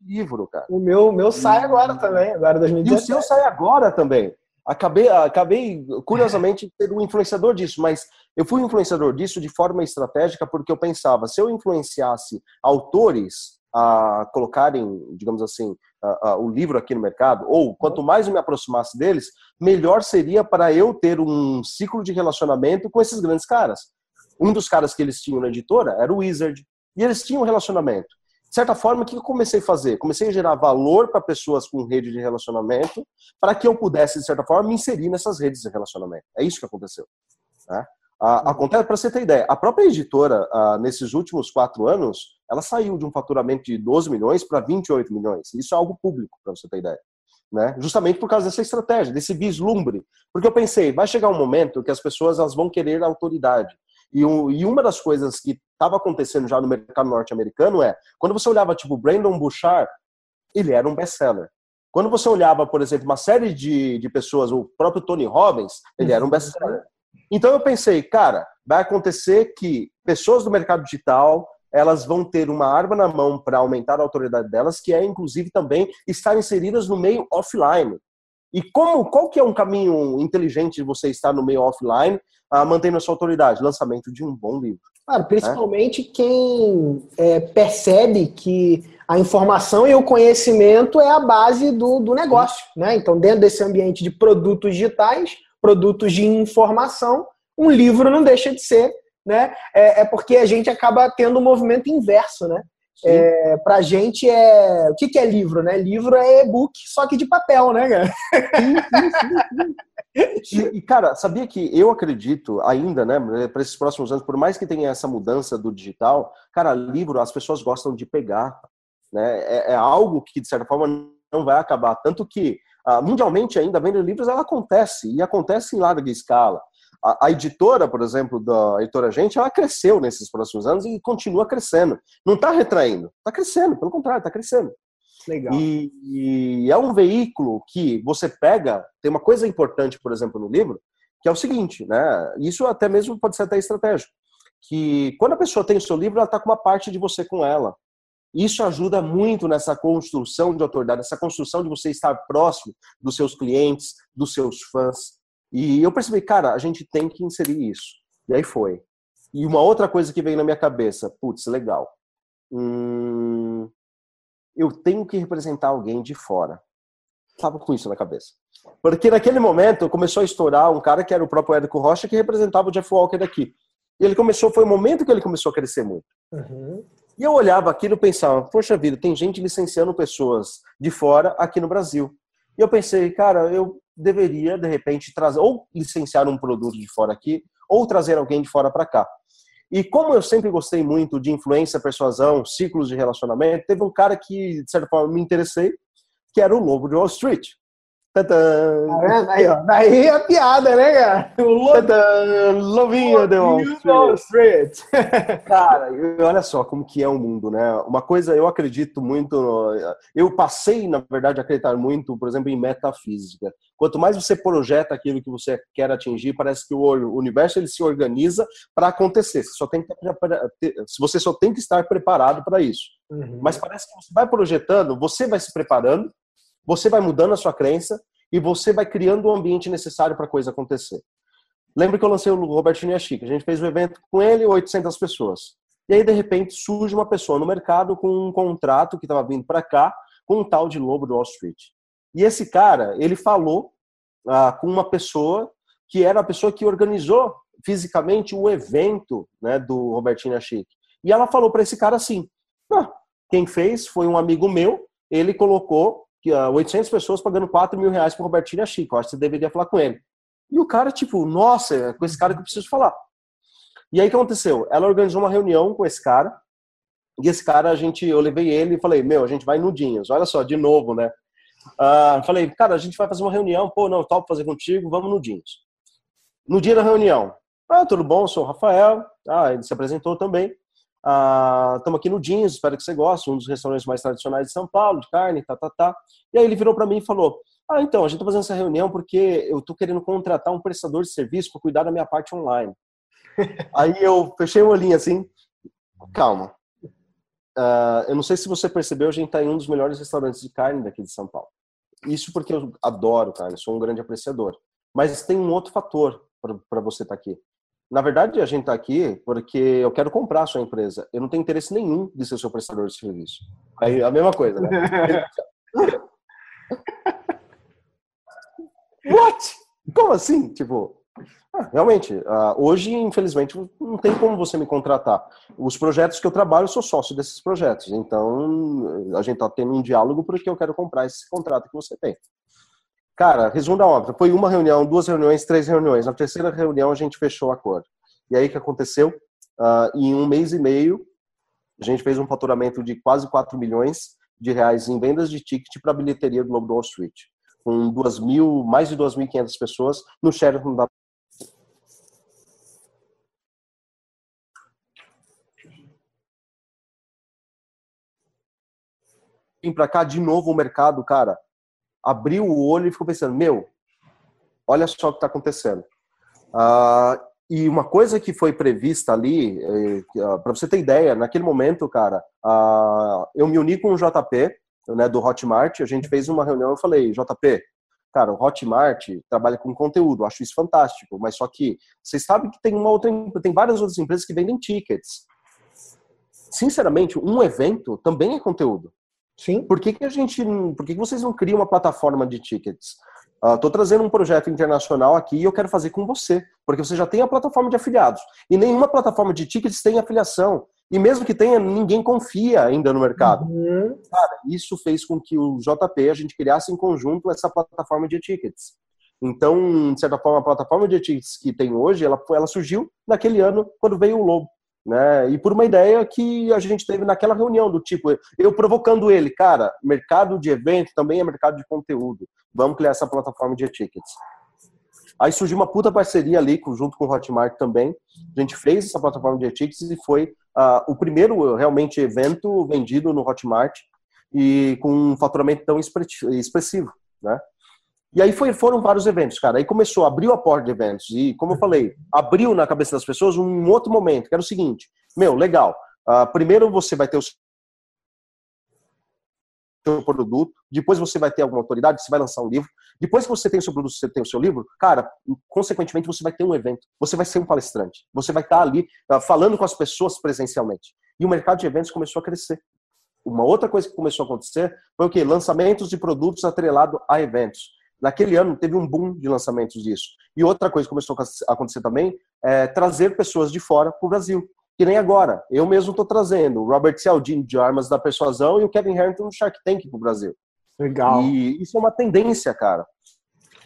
livro, cara. O meu, meu sai agora também, agora 2017. E o seu sai agora também. Acabei, acabei curiosamente, sendo um influenciador disso, mas eu fui influenciador disso de forma estratégica porque eu pensava, se eu influenciasse autores a colocarem, digamos assim, a, a, o livro aqui no mercado, ou quanto mais eu me aproximasse deles, melhor seria para eu ter um ciclo de relacionamento com esses grandes caras. Um dos caras que eles tinham na editora era o Wizard, e eles tinham um relacionamento. De certa forma, o que eu comecei a fazer? Comecei a gerar valor para pessoas com rede de relacionamento, para que eu pudesse, de certa forma, me inserir nessas redes de relacionamento. É isso que aconteceu. Né? acontece, para você ter ideia, a própria editora, nesses últimos quatro anos, ela saiu de um faturamento de 12 milhões para 28 milhões. Isso é algo público, para você ter ideia. Né? Justamente por causa dessa estratégia, desse vislumbre. Porque eu pensei, vai chegar um momento que as pessoas elas vão querer autoridade. E, um, e uma das coisas que estava acontecendo já no mercado norte-americano é, quando você olhava tipo Brandon Bouchard, ele era um best-seller. Quando você olhava, por exemplo, uma série de, de pessoas, o próprio Tony Robbins, ele era um best-seller. Então eu pensei, cara, vai acontecer que pessoas do mercado digital, elas vão ter uma arma na mão para aumentar a autoridade delas, que é inclusive também estar inseridas no meio offline. E como qual que é um caminho inteligente de você estar no meio offline, uh, mantendo a sua autoridade? Lançamento de um bom livro. Claro, principalmente né? quem é, percebe que a informação e o conhecimento é a base do, do negócio. Né? Então, dentro desse ambiente de produtos digitais, produtos de informação, um livro não deixa de ser. Né? É, é porque a gente acaba tendo um movimento inverso. Né? É, pra gente é. O que, que é livro, né? Livro é e-book, só que de papel, né, cara? e, e, cara, sabia que eu acredito ainda, né, para esses próximos anos, por mais que tenha essa mudança do digital, cara, livro as pessoas gostam de pegar. Né? É, é algo que, de certa forma, não vai acabar. Tanto que, uh, mundialmente, ainda venda de livros ela acontece, e acontece em larga escala. A, a, editora, por exemplo, da editora Gente, ela cresceu nesses próximos anos e continua crescendo. Não está retraindo, está crescendo, pelo contrário, está crescendo. Legal. E, e, é um veículo que você pega, tem uma coisa importante, por exemplo, no livro, que é o seguinte, né? Isso até mesmo pode ser até estratégico. Que quando a pessoa tem o seu livro, ela está com uma parte de você com ela. Isso ajuda muito nessa construção de autoridade, nessa construção de você estar próximo dos seus clientes, dos seus fãs. E eu percebi, cara, a gente tem que inserir isso. E aí foi. E uma outra coisa que veio na minha cabeça, putz, legal. Hum, eu tenho que representar alguém de fora. Tava com isso na cabeça. Porque naquele momento começou a estourar um cara que era o próprio Érico Rocha, que representava o Jeff Walker aqui. E ele começou, foi o momento que ele começou a crescer muito. Uhum. E eu olhava aquilo e pensava, poxa vida, tem gente licenciando pessoas de fora aqui no Brasil. E eu pensei, cara, eu deveria, de repente, trazer, ou licenciar um produto de fora aqui, ou trazer alguém de fora para cá. E como eu sempre gostei muito de influência, persuasão, ciclos de relacionamento, teve um cara que, de certa forma, me interessei, que era o Lobo de Wall Street. Tadã. Tá aí, ó. Daí a piada, né, cara? O Lovinho de Wall Street. cara, olha só como que é o mundo, né? Uma coisa, eu acredito muito... Eu passei, na verdade, a acreditar muito, por exemplo, em metafísica. Quanto mais você projeta aquilo que você quer atingir, parece que o universo ele se organiza para acontecer. Você só tem que, você só tem que estar preparado para isso. Uhum. Mas parece que você vai projetando, você vai se preparando, você vai mudando a sua crença e você vai criando o ambiente necessário para a coisa acontecer. Lembra que eu lancei o Robertinho Chica? A gente fez um evento com ele, 800 pessoas. E aí, de repente, surge uma pessoa no mercado com um contrato que estava vindo para cá com um tal de Lobo do Wall Street. E esse cara, ele falou ah, com uma pessoa que era a pessoa que organizou fisicamente o evento né, do Robertinho Chique. E ela falou para esse cara assim: ah, quem fez foi um amigo meu, ele colocou 800 ah, pessoas pagando 4 mil reais pro Robertinho Chico. Acho que você deveria falar com ele. E o cara, tipo, nossa, é com esse cara que eu preciso falar. E aí o que aconteceu? Ela organizou uma reunião com esse cara. E esse cara, a gente, eu levei ele e falei, meu, a gente vai no Dinhas. Olha só, de novo, né? Uh, falei, cara, a gente vai fazer uma reunião. Pô, não, topo fazer contigo, vamos no Dinhas. No dia da reunião, ah, tudo bom, sou o Rafael. Ah, ele se apresentou também. Estamos ah, aqui no Jeans, espero que você goste, um dos restaurantes mais tradicionais de São Paulo, de carne, tá, tá, tá. E aí ele virou para mim e falou: Ah, então, a gente está fazendo essa reunião porque eu estou querendo contratar um prestador de serviço para cuidar da minha parte online. aí eu fechei o olhinho assim, calma. Uh, eu não sei se você percebeu, a gente está em um dos melhores restaurantes de carne daqui de São Paulo. Isso porque eu adoro carne, sou um grande apreciador. Mas tem um outro fator para você estar tá aqui. Na verdade, a gente está aqui porque eu quero comprar a sua empresa. Eu não tenho interesse nenhum de ser seu prestador de serviço. Aí a mesma coisa, né? What? Como assim? Tipo, ah, realmente, uh, hoje, infelizmente, não tem como você me contratar. Os projetos que eu trabalho, eu sou sócio desses projetos. Então, a gente está tendo um diálogo porque eu quero comprar esse contrato que você tem. Cara, resumo da obra. Foi uma reunião, duas reuniões, três reuniões. Na terceira reunião a gente fechou o acordo. E aí o que aconteceu? Uh, em um mês e meio, a gente fez um faturamento de quase 4 milhões de reais em vendas de ticket para a bilheteria do Globo Wall Street. Com duas mil, mais de 2.500 pessoas no Sheraton da vim para cá de novo o mercado, cara, abriu o olho e ficou pensando, meu, olha só o que está acontecendo. Uh, e uma coisa que foi prevista ali, é, uh, para você ter ideia, naquele momento, cara, uh, eu me uni com o JP, né, do Hotmart, a gente fez uma reunião, eu falei, JP, cara, o Hotmart trabalha com conteúdo, acho isso fantástico, mas só que vocês sabem que tem uma outra, tem várias outras empresas que vendem tickets. Sinceramente, um evento também é conteúdo. Sim. Por que, que a gente, por que, que vocês não criam uma plataforma de tickets? Estou uh, trazendo um projeto internacional aqui e eu quero fazer com você, porque você já tem a plataforma de afiliados. E nenhuma plataforma de tickets tem afiliação. E mesmo que tenha, ninguém confia ainda no mercado. Uhum. Cara, isso fez com que o JP, a gente criasse em conjunto essa plataforma de tickets. Então, de certa forma, a plataforma de tickets que tem hoje, ela, ela surgiu naquele ano, quando veio o Lobo. Né? E por uma ideia que a gente teve naquela reunião, do tipo, eu provocando ele, cara, mercado de evento também é mercado de conteúdo. Vamos criar essa plataforma de tickets. Aí surgiu uma puta parceria ali, junto com o Hotmart também. A gente fez essa plataforma de tickets e foi uh, o primeiro realmente evento vendido no Hotmart e com um faturamento tão expressivo, né? E aí foi, foram vários eventos, cara. Aí começou, abriu a porta de eventos. E, como eu falei, abriu na cabeça das pessoas um outro momento, que era o seguinte: meu, legal. Uh, primeiro você vai ter o seu produto, depois você vai ter alguma autoridade, você vai lançar um livro. Depois que você tem o seu produto, você tem o seu livro, cara, consequentemente você vai ter um evento, você vai ser um palestrante, você vai estar ali uh, falando com as pessoas presencialmente. E o mercado de eventos começou a crescer. Uma outra coisa que começou a acontecer foi o quê? Lançamentos de produtos atrelado a eventos. Naquele ano teve um boom de lançamentos disso. E outra coisa que começou a acontecer também é trazer pessoas de fora para o Brasil. Que nem agora. Eu mesmo estou trazendo o Robert Cialdini de Armas da Persuasão e o Kevin Harrington do Shark Tank para o Brasil. Legal. E isso é uma tendência, cara.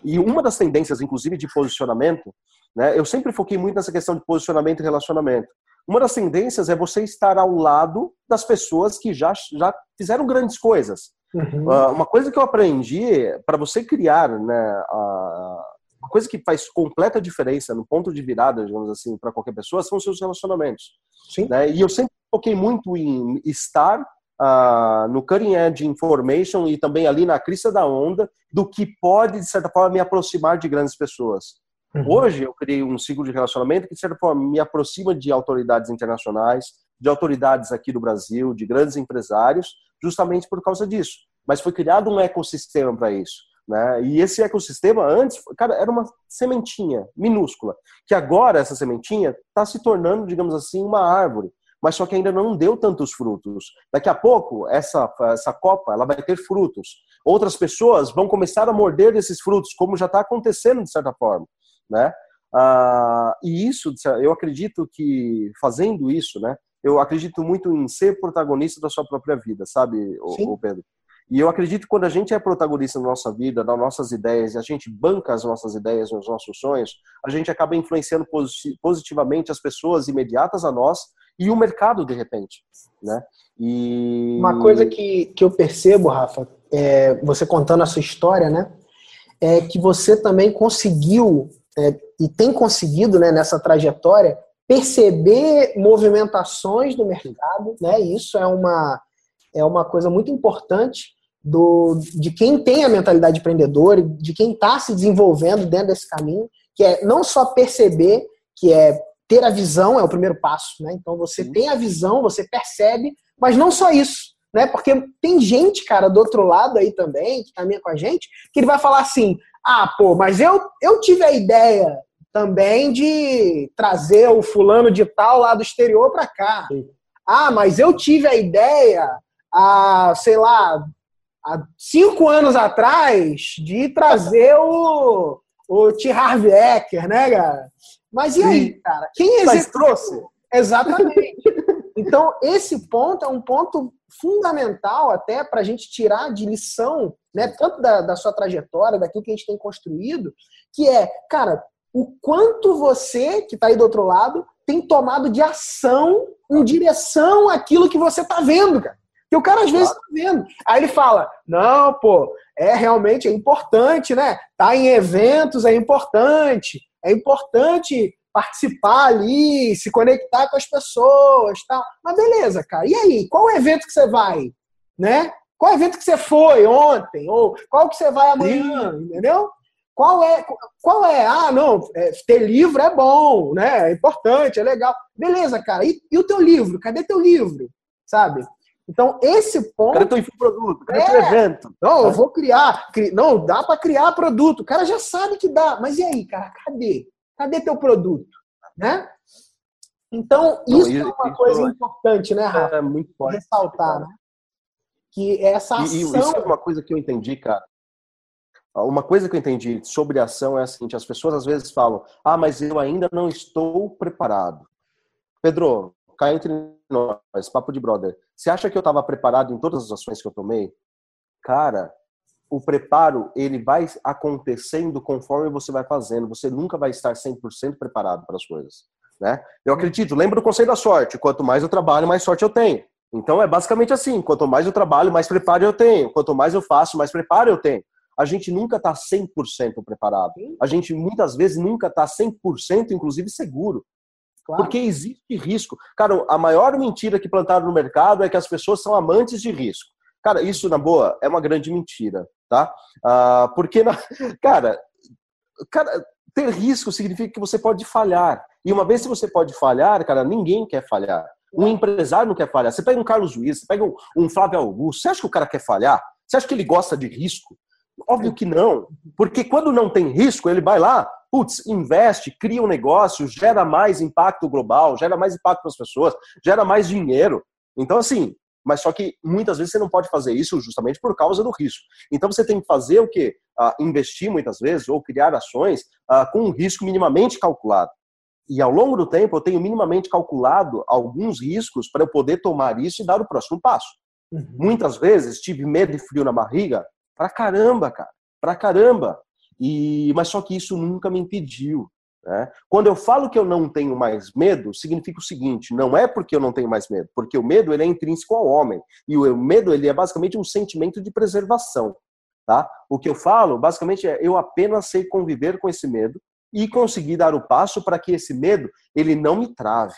E uma das tendências, inclusive, de posicionamento, né? Eu sempre foquei muito nessa questão de posicionamento e relacionamento. Uma das tendências é você estar ao lado das pessoas que já, já fizeram grandes coisas. Uhum. Uh, uma coisa que eu aprendi para você criar, né, uh, uma coisa que faz completa diferença no ponto de virada, digamos assim, para qualquer pessoa, são os seus relacionamentos. Sim. Né? E eu sempre foquei muito em estar uh, no cutting edge information e também ali na crista da onda do que pode, de certa forma, me aproximar de grandes pessoas. Uhum. Hoje eu criei um ciclo de relacionamento que, de certa forma, me aproxima de autoridades internacionais, de autoridades aqui do Brasil, de grandes empresários, justamente por causa disso. Mas foi criado um ecossistema para isso. Né? E esse ecossistema antes, cara, era uma sementinha minúscula, que agora essa sementinha está se tornando, digamos assim, uma árvore, mas só que ainda não deu tantos frutos. Daqui a pouco essa essa copa ela vai ter frutos. Outras pessoas vão começar a morder desses frutos, como já está acontecendo de certa forma, né? Ah, e isso, eu acredito que fazendo isso, né, eu acredito muito em ser protagonista da sua própria vida, sabe, o, Pedro? E eu acredito que quando a gente é protagonista da nossa vida, das nossas ideias, e a gente banca as nossas ideias, os nossos sonhos, a gente acaba influenciando positivamente as pessoas imediatas a nós e o mercado, de repente, né? E... Uma coisa que, que eu percebo, Rafa, é, você contando a sua história, né? É que você também conseguiu, é, e tem conseguido né, nessa trajetória, perceber movimentações do mercado, né? Isso é uma, é uma coisa muito importante do, de quem tem a mentalidade empreendedora, de quem está se desenvolvendo dentro desse caminho, que é não só perceber, que é ter a visão, é o primeiro passo, né? Então você tem a visão, você percebe, mas não só isso, né? Porque tem gente, cara, do outro lado aí também, que caminha com a gente, que ele vai falar assim: ah, pô, mas eu, eu tive a ideia, também de trazer o fulano de tal lá do exterior para cá. Sim. Ah, mas eu tive a ideia, há, sei lá, há cinco anos atrás, de trazer o, o T. Harv Eker, né, cara? Mas e Sim. aí, cara? Quem executou? trouxe? Exatamente. então, esse ponto é um ponto fundamental até para a gente tirar de lição, né, tanto da, da sua trajetória, daquilo que a gente tem construído, que é, cara, o quanto você, que está aí do outro lado, tem tomado de ação em direção àquilo que você está vendo, cara. Que o cara às vezes está vendo. Aí ele fala: não, pô, é realmente é importante, né? Tá em eventos, é importante. É importante participar ali, se conectar com as pessoas, tá? Mas beleza, cara. E aí, qual evento que você vai, né? Qual evento que você foi ontem? Ou qual que você vai amanhã, Sim. entendeu? Qual é, qual é? Ah, não, é, ter livro é bom, né? É importante, é legal. Beleza, cara. E, e o teu livro? Cadê teu livro? Sabe? Então, esse ponto. Cadê teu infoproduto? Cadê é, teu evento? Não, eu vou criar. Cri... Não, dá para criar produto. O cara já sabe que dá. Mas e aí, cara? Cadê? Cadê teu produto? Né? Então, isso não, é uma isso coisa é... importante, né, Rafa? É muito forte. Ressaltar, né? que essa ação... E, e isso é uma coisa que eu entendi, cara. Uma coisa que eu entendi sobre ação é a seguinte: as pessoas às vezes falam, ah, mas eu ainda não estou preparado. Pedro, cá entre nós, papo de brother. Você acha que eu estava preparado em todas as ações que eu tomei? Cara, o preparo ele vai acontecendo conforme você vai fazendo. Você nunca vai estar 100% preparado para as coisas. Né? Eu acredito, lembra do conceito da sorte: quanto mais eu trabalho, mais sorte eu tenho. Então é basicamente assim: quanto mais eu trabalho, mais preparo eu tenho. Quanto mais eu faço, mais preparo eu tenho. A gente nunca está 100% preparado. A gente muitas vezes nunca está 100% inclusive seguro. Claro. Porque existe risco. Cara, a maior mentira que plantaram no mercado é que as pessoas são amantes de risco. Cara, isso, na boa, é uma grande mentira, tá? Ah, porque, na... cara, cara, ter risco significa que você pode falhar. E uma vez que você pode falhar, cara, ninguém quer falhar. Um empresário não quer falhar. Você pega um Carlos Luiz, você pega um, um Flávio Augusto, você acha que o cara quer falhar? Você acha que ele gosta de risco? Óbvio que não. Porque quando não tem risco, ele vai lá, putz, investe, cria um negócio, gera mais impacto global, gera mais impacto para as pessoas, gera mais dinheiro. Então, assim, mas só que muitas vezes você não pode fazer isso justamente por causa do risco. Então você tem que fazer o quê? Uh, investir muitas vezes ou criar ações uh, com um risco minimamente calculado. E ao longo do tempo eu tenho minimamente calculado alguns riscos para eu poder tomar isso e dar o próximo passo. Uhum. Muitas vezes tive medo e frio na barriga, pra caramba, cara, pra caramba. E, mas só que isso nunca me impediu. Né? Quando eu falo que eu não tenho mais medo, significa o seguinte: não é porque eu não tenho mais medo, porque o medo ele é intrínseco ao homem e o medo ele é basicamente um sentimento de preservação. Tá? O que eu falo, basicamente, é eu apenas sei conviver com esse medo e conseguir dar o passo para que esse medo ele não me trave.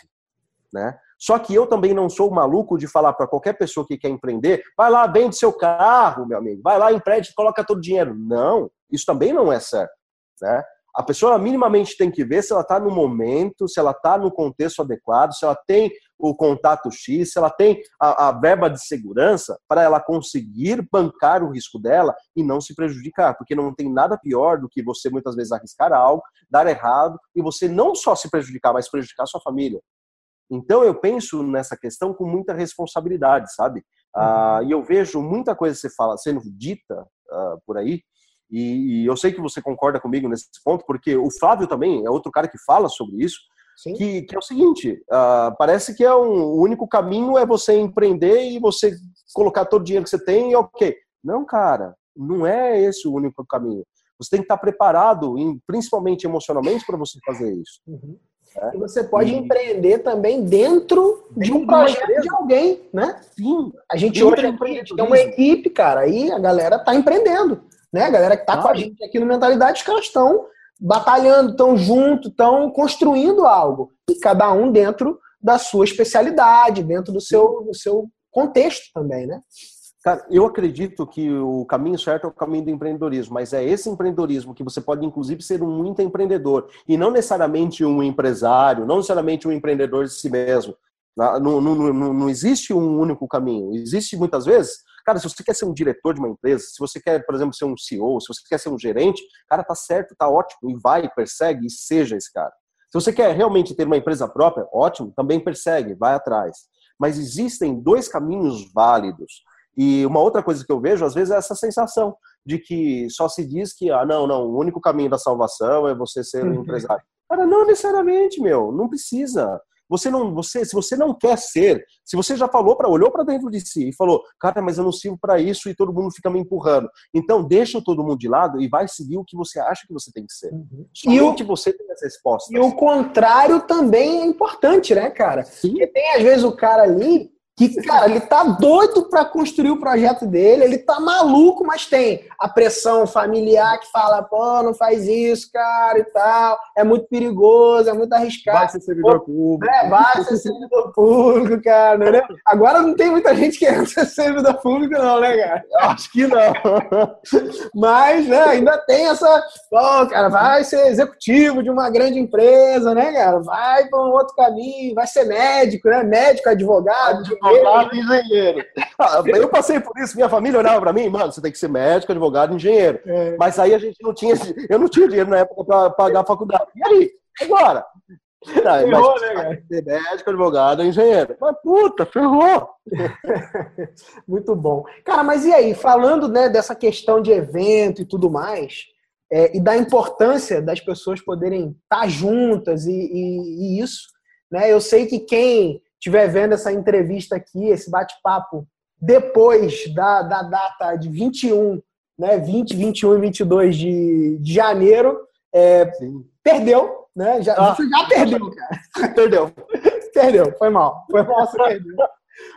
Né? Só que eu também não sou maluco de falar para qualquer pessoa que quer empreender, vai lá, vende seu carro, meu amigo, vai lá, empreende, coloca todo o dinheiro. Não, isso também não é certo. Né? A pessoa minimamente tem que ver se ela está no momento, se ela está no contexto adequado, se ela tem o contato X, se ela tem a, a verba de segurança para ela conseguir bancar o risco dela e não se prejudicar, porque não tem nada pior do que você muitas vezes arriscar algo, dar errado e você não só se prejudicar, mas prejudicar sua família. Então eu penso nessa questão com muita responsabilidade, sabe? Ah, uhum. e eu vejo muita coisa que você fala sendo dita uh, por aí, e, e, eu sei que você concorda comigo nesse ponto, porque o Flávio também é outro cara que fala sobre isso, que, que, é o seguinte, uh, parece que é um, o único caminho é você empreender e você colocar todo o dinheiro que você tem e ok. Não, cara, não é esse o único caminho. Você tem que estar preparado, principalmente emocionalmente, para você fazer isso. Uhum. É. E você pode e... empreender também dentro de um projeto de alguém, né? Sim. A gente hoje tem uma equipe, cara, aí a galera tá empreendendo, né? A galera que tá com a gente aqui no Mentalidade, os caras estão batalhando, estão junto, estão construindo algo. E cada um dentro da sua especialidade, dentro do seu, do seu contexto também, né? Cara, eu acredito que o caminho certo é o caminho do empreendedorismo, mas é esse empreendedorismo que você pode, inclusive, ser um muito empreendedor e não necessariamente um empresário, não necessariamente um empreendedor de si mesmo. Não, não, não, não existe um único caminho. Existe muitas vezes, cara, se você quer ser um diretor de uma empresa, se você quer, por exemplo, ser um CEO, se você quer ser um gerente, cara, tá certo, tá ótimo, e vai, persegue e seja esse cara. Se você quer realmente ter uma empresa própria, ótimo, também persegue, vai atrás. Mas existem dois caminhos válidos. E uma outra coisa que eu vejo, às vezes, é essa sensação de que só se diz que, ah, não, não, o único caminho da salvação é você ser um uhum. empresário. Cara, não necessariamente, meu, não precisa. Você não, você, se você não quer ser, se você já falou para, olhou para dentro de si e falou, cara, mas eu não sirvo para isso e todo mundo fica me empurrando. Então deixa todo mundo de lado e vai seguir o que você acha que você tem que ser. Uhum. E o que você tem as respostas. E o contrário também é importante, né, cara? Sim. Porque tem às vezes o cara ali que, cara, ele tá doido para construir o projeto dele, ele tá maluco, mas tem a pressão familiar que fala, pô, não faz isso, cara, e tal, é muito perigoso, é muito arriscado. Vai ser servidor público. É, vai ser servidor público, cara, né? Agora não tem muita gente querendo ser servidor público, não, né, cara? Acho que não. Mas, né, ainda tem essa, pô, cara, vai ser executivo de uma grande empresa, né, cara? Vai para um outro caminho, vai ser médico, né? Médico, advogado, advogado e engenheiro. Ah, eu passei por isso, minha família olhava para mim, mano, você tem que ser médico, advogado e engenheiro. É. Mas aí a gente não tinha, eu não tinha dinheiro na época para pagar a faculdade. E aí? Agora? Não, ferrou, mas, né, cara? médico, advogado, engenheiro. Mas puta, ferrou! Muito bom. Cara, mas e aí, falando né, dessa questão de evento e tudo mais, é, e da importância das pessoas poderem estar juntas e, e, e isso, né? Eu sei que quem estiver vendo essa entrevista aqui, esse bate-papo, depois da, da data de 21, né, 20, 21 e 22 de, de janeiro, é, perdeu, né? Já, ah, você já perdeu, cara. Perdeu. perdeu, foi mal. Foi mal, você perdeu.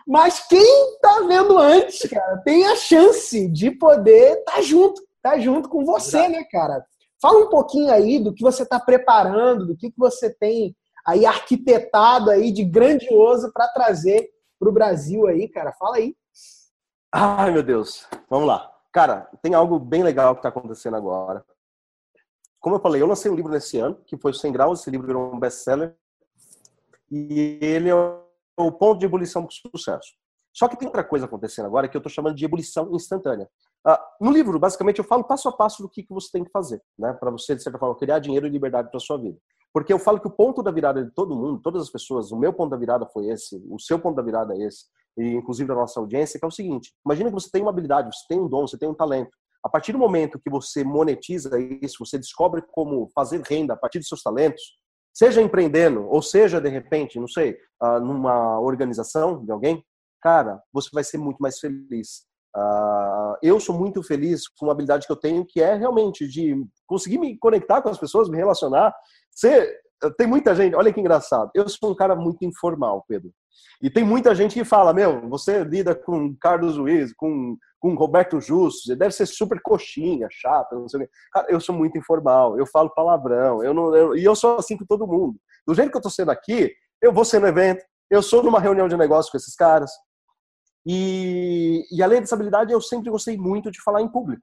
Mas quem tá vendo antes, cara, tem a chance de poder estar tá junto, tá junto com você, né, cara? Fala um pouquinho aí do que você está preparando, do que, que você tem aí arquitetado aí de grandioso para trazer para o Brasil aí, cara. Fala aí. Ai, meu Deus. Vamos lá. Cara, tem algo bem legal que está acontecendo agora. Como eu falei, eu lancei um livro nesse ano, que foi 100 graus. Esse livro virou um best-seller. E ele é o ponto de ebulição para o sucesso. Só que tem outra coisa acontecendo agora que eu estou chamando de ebulição instantânea. Uh, no livro, basicamente, eu falo passo a passo do que, que você tem que fazer, né? Para você, de certa forma, criar dinheiro e liberdade para sua vida. Porque eu falo que o ponto da virada de todo mundo, todas as pessoas, o meu ponto da virada foi esse, o seu ponto da virada é esse, e inclusive da nossa audiência, que é o seguinte: imagina que você tem uma habilidade, você tem um dom, você tem um talento. A partir do momento que você monetiza isso, você descobre como fazer renda a partir dos seus talentos, seja empreendendo, ou seja, de repente, não sei, uh, numa organização de alguém, cara, você vai ser muito mais feliz. Uh, eu sou muito feliz com uma habilidade que eu tenho, que é realmente de conseguir me conectar com as pessoas, me relacionar. Tem muita gente, olha que engraçado. Eu sou um cara muito informal, Pedro. E tem muita gente que fala: Meu, você lida com Carlos Luiz, com, com Roberto Justo, deve ser super coxinha, chato, não sei o quê. Cara, eu sou muito informal, eu falo palavrão, eu não, eu, e eu sou assim com todo mundo. Do jeito que eu tô sendo aqui, eu vou ser no evento, eu sou numa reunião de negócio com esses caras, e, e além dessa habilidade, eu sempre gostei muito de falar em público.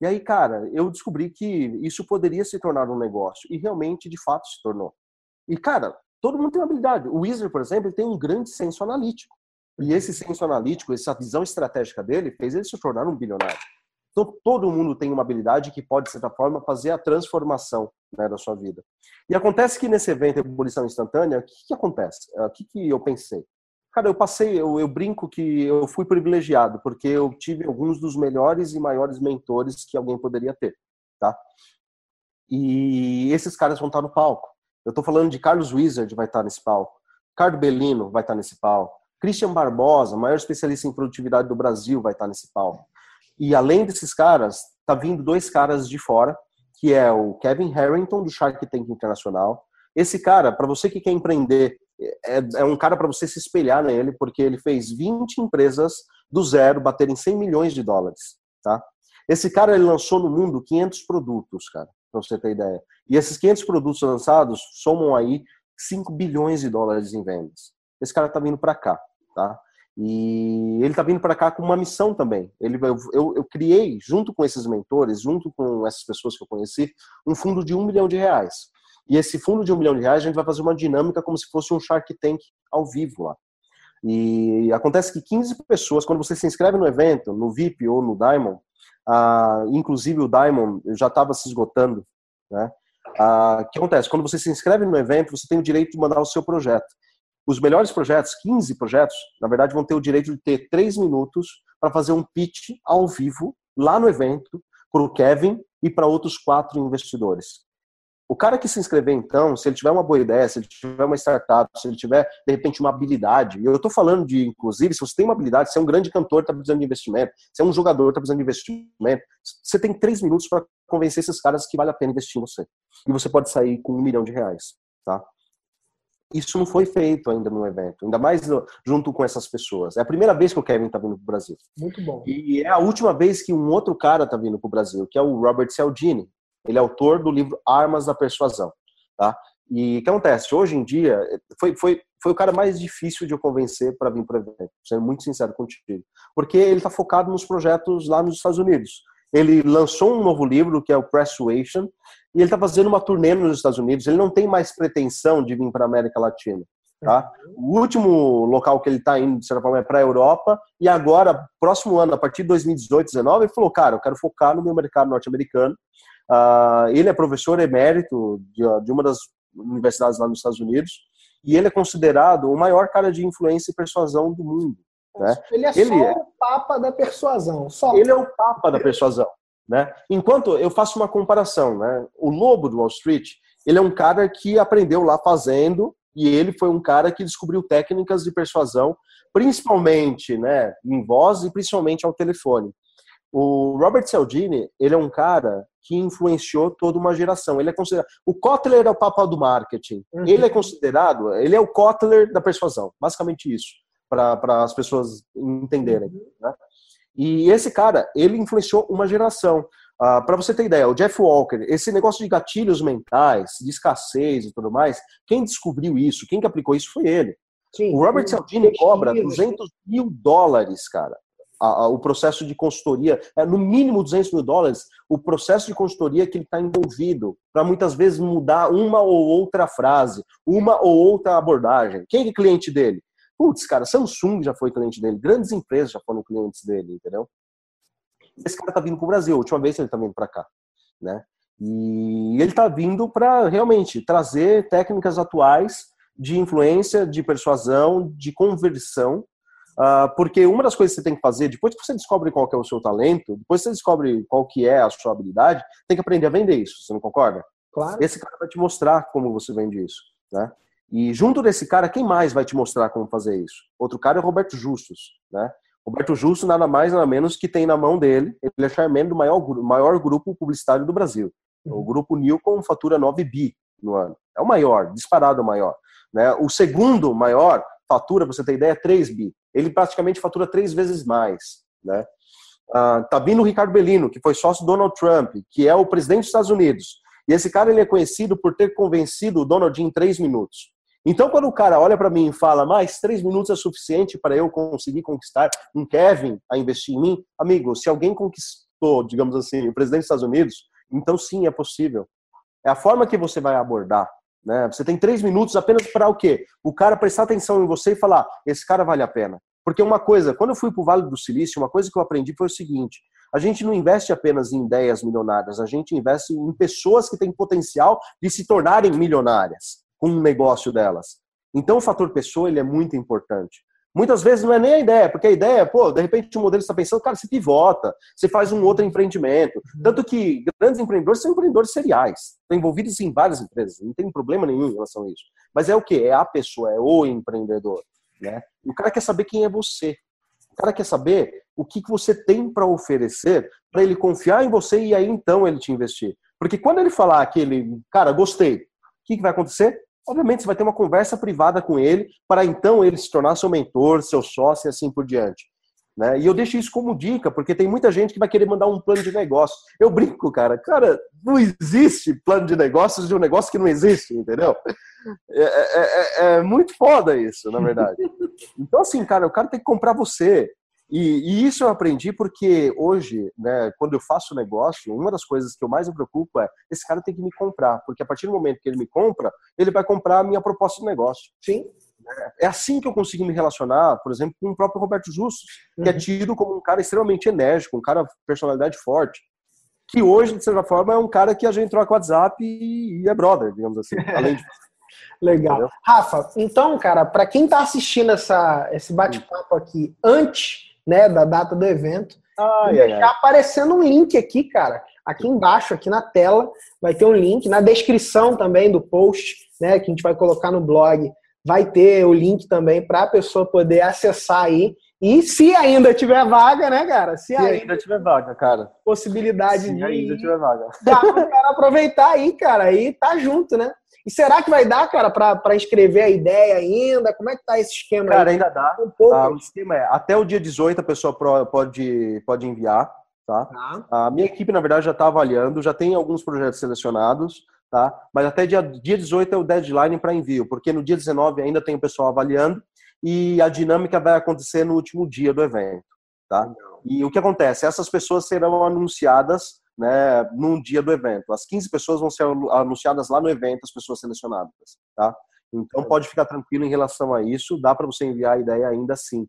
E aí, cara, eu descobri que isso poderia se tornar um negócio. E realmente, de fato, se tornou. E, cara, todo mundo tem uma habilidade. O Wizard, por exemplo, tem um grande senso analítico. E esse senso analítico, essa visão estratégica dele, fez ele se tornar um bilionário. Então, todo mundo tem uma habilidade que pode, de certa forma, fazer a transformação né, da sua vida. E acontece que nesse evento Ebulição Instantânea, o que, que acontece? O que, que eu pensei? Cara, eu passei, eu, eu, brinco que eu fui privilegiado, porque eu tive alguns dos melhores e maiores mentores que alguém poderia ter, tá? E esses caras vão estar no palco. Eu estou falando de Carlos Wizard, vai estar nesse palco. Ricardo Bellino vai estar nesse palco. Christian Barbosa, maior especialista em produtividade do Brasil, vai estar nesse palco. E além desses caras, tá vindo dois caras de fora, que é o Kevin Harrington, do Shark Tank Internacional. Esse cara, para você que quer empreender é, é um cara para você se espelhar nele, porque ele fez 20 empresas do zero baterem 100 milhões de dólares, tá? Esse cara ele lançou no mundo 500 produtos, cara, para você ter ideia. E esses 500 produtos lançados somam aí 5 bilhões de dólares em vendas. Esse cara tá vindo para cá, tá? E ele tá vindo para cá com uma missão também. Ele, eu, eu, eu, criei, junto com esses mentores, junto com essas pessoas que eu conheci, um fundo de um milhão de reais. E esse fundo de um milhão de reais, a gente vai fazer uma dinâmica como se fosse um Shark Tank ao vivo lá. E acontece que 15 pessoas, quando você se inscreve no evento, no VIP ou no Diamond, ah, inclusive o Diamond já estava se esgotando, né? Ah, o que acontece? Quando você se inscreve no evento, você tem o direito de mandar o seu projeto. Os melhores projetos, 15 projetos, na verdade, vão ter o direito de ter 3 minutos para fazer um pitch ao vivo, lá no evento, para o Kevin e para outros quatro investidores. O cara que se inscrever, então, se ele tiver uma boa ideia, se ele tiver uma startup, se ele tiver, de repente, uma habilidade, e eu estou falando de, inclusive, se você tem uma habilidade, se é um grande cantor, está precisando de investimento, se é um jogador, está precisando de investimento, você tem três minutos para convencer esses caras que vale a pena investir em você. E você pode sair com um milhão de reais, tá? Isso não foi feito ainda no evento, ainda mais junto com essas pessoas. É a primeira vez que o Kevin está vindo para o Brasil. Muito bom. E é a última vez que um outro cara está vindo para o Brasil, que é o Robert Cialdini. Ele é autor do livro Armas da Persuasão, tá? E o que acontece? Hoje em dia, foi, foi, foi o cara mais difícil de eu convencer para vir para o evento, sendo muito sincero contigo. Porque ele está focado nos projetos lá nos Estados Unidos. Ele lançou um novo livro, que é o Persuasion, e ele está fazendo uma turnê nos Estados Unidos. Ele não tem mais pretensão de vir para a América Latina. Tá? O último local que ele está indo, de certa forma, é para a Europa, e agora, próximo ano, a partir de 2018, 2019, ele falou, cara, eu quero focar no meu mercado norte-americano, Uh, ele é professor emérito de, de, uma das universidades lá nos Estados Unidos, e ele é considerado o maior cara de influência e persuasão do mundo. Né? Ele é ele só é... o papa da persuasão. Só. Ele é o papa da persuasão. Né? Enquanto eu faço uma comparação, né? o lobo do Wall Street, ele é um cara que aprendeu lá fazendo, e ele foi um cara que descobriu técnicas de persuasão, principalmente né, em voz e principalmente ao telefone. O Robert Cialdini, ele é um cara que influenciou toda uma geração. Ele é considerado. O Kotler é o papel do marketing. Uhum. Ele é considerado. Ele é o Kotler da persuasão. Basicamente isso, para as pessoas entenderem. Uhum. Né? E esse cara, ele influenciou uma geração. Uh, para você ter ideia, o Jeff Walker, esse negócio de gatilhos mentais, de escassez e tudo mais, quem descobriu isso, quem que aplicou isso foi ele. Sim, o Robert Cialdini cobra 200 mil dólares, cara, a, a, o processo de consultoria, é, no mínimo 200 mil dólares, o processo de consultoria que ele está envolvido, para muitas vezes mudar uma ou outra frase, uma ou outra abordagem. Quem é cliente dele? Putz, cara, Samsung já foi cliente dele, grandes empresas já foram clientes dele, entendeu? Esse cara tá vindo pro Brasil, a última vez ele tá vindo para cá, né? E ele tá vindo para realmente trazer técnicas atuais de influência, de persuasão, de conversão, porque uma das coisas que você tem que fazer, depois que você descobre qual é o seu talento, depois que você descobre qual que é a sua habilidade, tem que aprender a vender isso, você não concorda? Claro. Esse cara vai te mostrar como você vende isso, né? E junto desse cara, quem mais vai te mostrar como fazer isso? Outro cara é o Roberto Justus, né? Roberto Justo nada mais nada menos que tem na mão dele, ele é chairman do maior, maior grupo publicitário do Brasil. O uhum. grupo Nilcom fatura 9 bi no ano. É o maior, disparado o maior. Né? O segundo maior fatura, você ter ideia, é 3 bi. Ele praticamente fatura três vezes mais. Né? Ah, tá vindo o Ricardo Bellino, que foi sócio do Donald Trump, que é o presidente dos Estados Unidos. E esse cara ele é conhecido por ter convencido o Donald em três minutos. Então, quando o cara olha para mim e fala, mais três minutos é suficiente para eu conseguir conquistar um Kevin a investir em mim, amigo, se alguém conquistou, digamos assim, o presidente dos Estados Unidos, então sim, é possível. É a forma que você vai abordar. Né? Você tem três minutos apenas para o quê? O cara prestar atenção em você e falar, esse cara vale a pena. Porque uma coisa, quando eu fui para o Vale do Silício, uma coisa que eu aprendi foi o seguinte: a gente não investe apenas em ideias milionárias, a gente investe em pessoas que têm potencial de se tornarem milionárias com o negócio delas. Então o fator pessoa ele é muito importante. Muitas vezes não é nem a ideia, porque a ideia, pô, de repente o modelo está pensando, cara, você pivota, você faz um outro empreendimento. Uhum. Tanto que grandes empreendedores são empreendedores seriais, estão envolvidos em várias empresas, não tem problema nenhum em relação a isso. Mas é o que? É a pessoa, é o empreendedor. Né? E o cara quer saber quem é você. O cara quer saber o que, que você tem para oferecer para ele confiar em você e aí então ele te investir. Porque quando ele falar que ele, cara, gostei, o que, que vai acontecer? Obviamente, você vai ter uma conversa privada com ele, para então ele se tornar seu mentor, seu sócio e assim por diante. Né? E eu deixo isso como dica, porque tem muita gente que vai querer mandar um plano de negócio. Eu brinco, cara, cara, não existe plano de negócios de um negócio que não existe, entendeu? É, é, é, é muito foda isso, na verdade. Então, assim, cara, o cara tem que comprar você. E, e, isso eu aprendi porque hoje, né, quando eu faço negócio, uma das coisas que eu mais me preocupo é esse cara tem que me comprar, porque a partir do momento que ele me compra, ele vai comprar a minha proposta de negócio. Sim. É assim que eu consigo me relacionar, por exemplo, com o próprio Roberto Justus, que é uhum. tido como um cara extremamente enérgico, um cara personalidade forte, que hoje, de certa forma, é um cara que a gente troca WhatsApp e, é brother, digamos assim, além de Legal. Entendeu? Rafa, então, cara, para quem está assistindo essa, esse bate-papo aqui antes né, da data do evento. Ai, deixar ai, ai. aparecendo um link aqui, cara. Aqui embaixo, aqui na tela, vai ter um link. Na descrição também do post, né, que a gente vai colocar no blog, vai ter o link também para a pessoa poder acessar aí. E se ainda tiver vaga, né, cara? Se, se ainda, ainda, tiver vaga, cara. Possibilidade se de. ainda tiver vaga. Dá para cara aproveitar aí, cara. Aí tá junto, né? E será que vai dar, cara, para escrever a ideia ainda? Como é que tá esse esquema cara, aí? Cara, ainda dá. Um pouco. Ah, o esquema é, até o dia 18 a pessoa pode, pode enviar, tá? tá. A minha equipe, na verdade, já está avaliando, já tem alguns projetos selecionados, tá? Mas até dia, dia 18 é o deadline para envio, porque no dia 19 ainda tem o pessoal avaliando e a dinâmica vai acontecer no último dia do evento, tá? E o que acontece? Essas pessoas serão anunciadas né, num dia do evento. As 15 pessoas vão ser anunciadas lá no evento, as pessoas selecionadas, tá? Então pode ficar tranquilo em relação a isso, dá para você enviar a ideia ainda assim.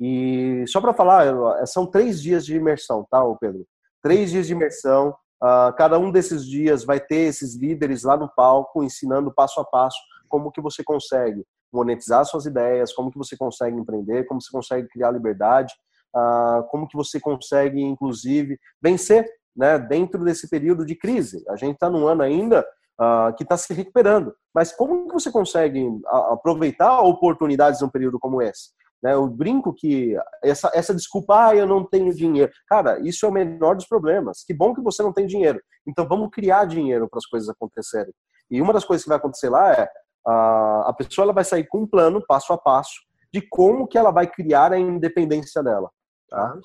E só para falar, são três dias de imersão, tá, Pedro? Três dias de imersão, Uh, cada um desses dias vai ter esses líderes lá no palco ensinando passo a passo como que você consegue monetizar suas ideias, como que você consegue empreender, como você consegue criar liberdade, uh, como que você consegue, inclusive, vencer né, dentro desse período de crise. A gente está num ano ainda uh, que está se recuperando, mas como que você consegue aproveitar oportunidades num período como esse? Né? Eu brinco que essa, essa desculpa, ah, eu não tenho dinheiro. Cara, isso é o menor dos problemas. Que bom que você não tem dinheiro. Então vamos criar dinheiro para as coisas acontecerem. E uma das coisas que vai acontecer lá é a, a pessoa ela vai sair com um plano, passo a passo, de como que ela vai criar a independência dela. Tá?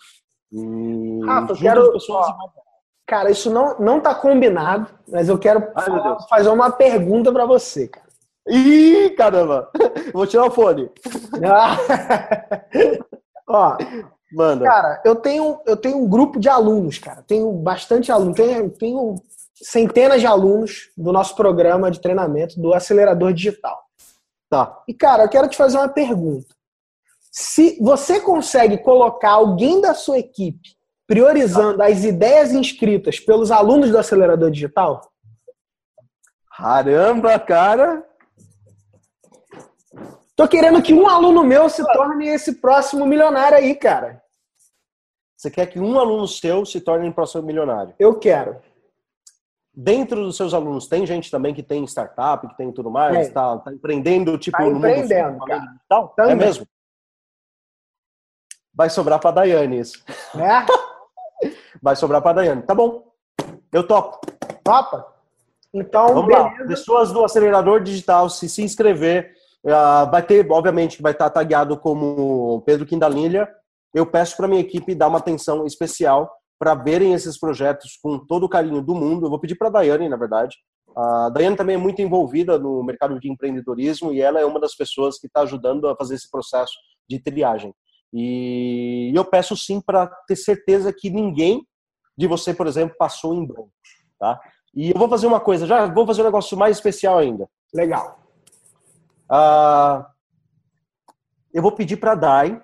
E Rafa, quero... Pessoas... Cara, isso não, não tá combinado, mas eu quero Ai, fazer uma pergunta para você, cara. Ih, caramba! Vou tirar o fone. Ó, manda. Cara, eu tenho, eu tenho um grupo de alunos, cara. Tenho bastante alunos. Tenho, tenho centenas de alunos do nosso programa de treinamento do acelerador digital. Tá. E, cara, eu quero te fazer uma pergunta. Se você consegue colocar alguém da sua equipe priorizando as ideias inscritas pelos alunos do acelerador digital? Caramba, cara! Tô querendo que um aluno meu se torne esse próximo milionário aí, cara. Você quer que um aluno seu se torne um próximo milionário? Eu quero. Dentro dos seus alunos, tem gente também que tem startup, que tem tudo mais, tá, tá, empreendendo, tipo, tá no empreendendo, mundo cara. digital? É mesmo? Vai sobrar pra Daiane isso. É? Vai sobrar pra Daiane. Tá bom. Eu topo. Topa? Então, Vamos beleza. lá. Pessoas do acelerador digital, se se inscrever, Uh, vai ter, obviamente, que vai estar tagueado como Pedro Quindalilha. Eu peço para minha equipe dar uma atenção especial para verem esses projetos com todo o carinho do mundo. Eu vou pedir para a Daiane, na verdade. A Daiane também é muito envolvida no mercado de empreendedorismo e ela é uma das pessoas que está ajudando a fazer esse processo de triagem. E eu peço sim para ter certeza que ninguém de você, por exemplo, passou em branco, tá? E eu vou fazer uma coisa, já vou fazer um negócio mais especial ainda. Legal. Uh, eu vou pedir para a DAI,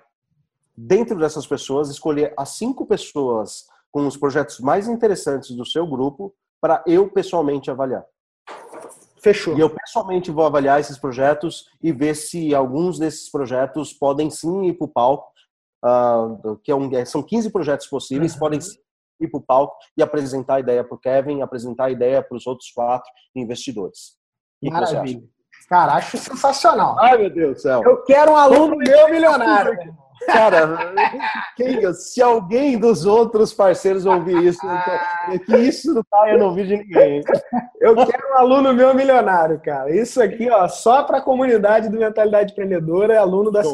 dentro dessas pessoas, escolher as cinco pessoas com os projetos mais interessantes do seu grupo para eu pessoalmente avaliar. Fechou. E eu pessoalmente vou avaliar esses projetos e ver se alguns desses projetos podem sim ir para o palco, uh, que é um, são 15 projetos possíveis, uhum. podem ir para o palco e apresentar a ideia para o Kevin, apresentar a ideia para os outros quatro investidores. Maravilha. Cara, acho sensacional. Ai, meu Deus do céu. Eu quero um aluno meu milionário. Cara, quem, se alguém dos outros parceiros ouvir isso, então, é que isso não tá no ouvido de ninguém. Eu quero um aluno meu milionário, cara. Isso aqui, ó, só para a comunidade do Mentalidade Empreendedora é aluno da Tô,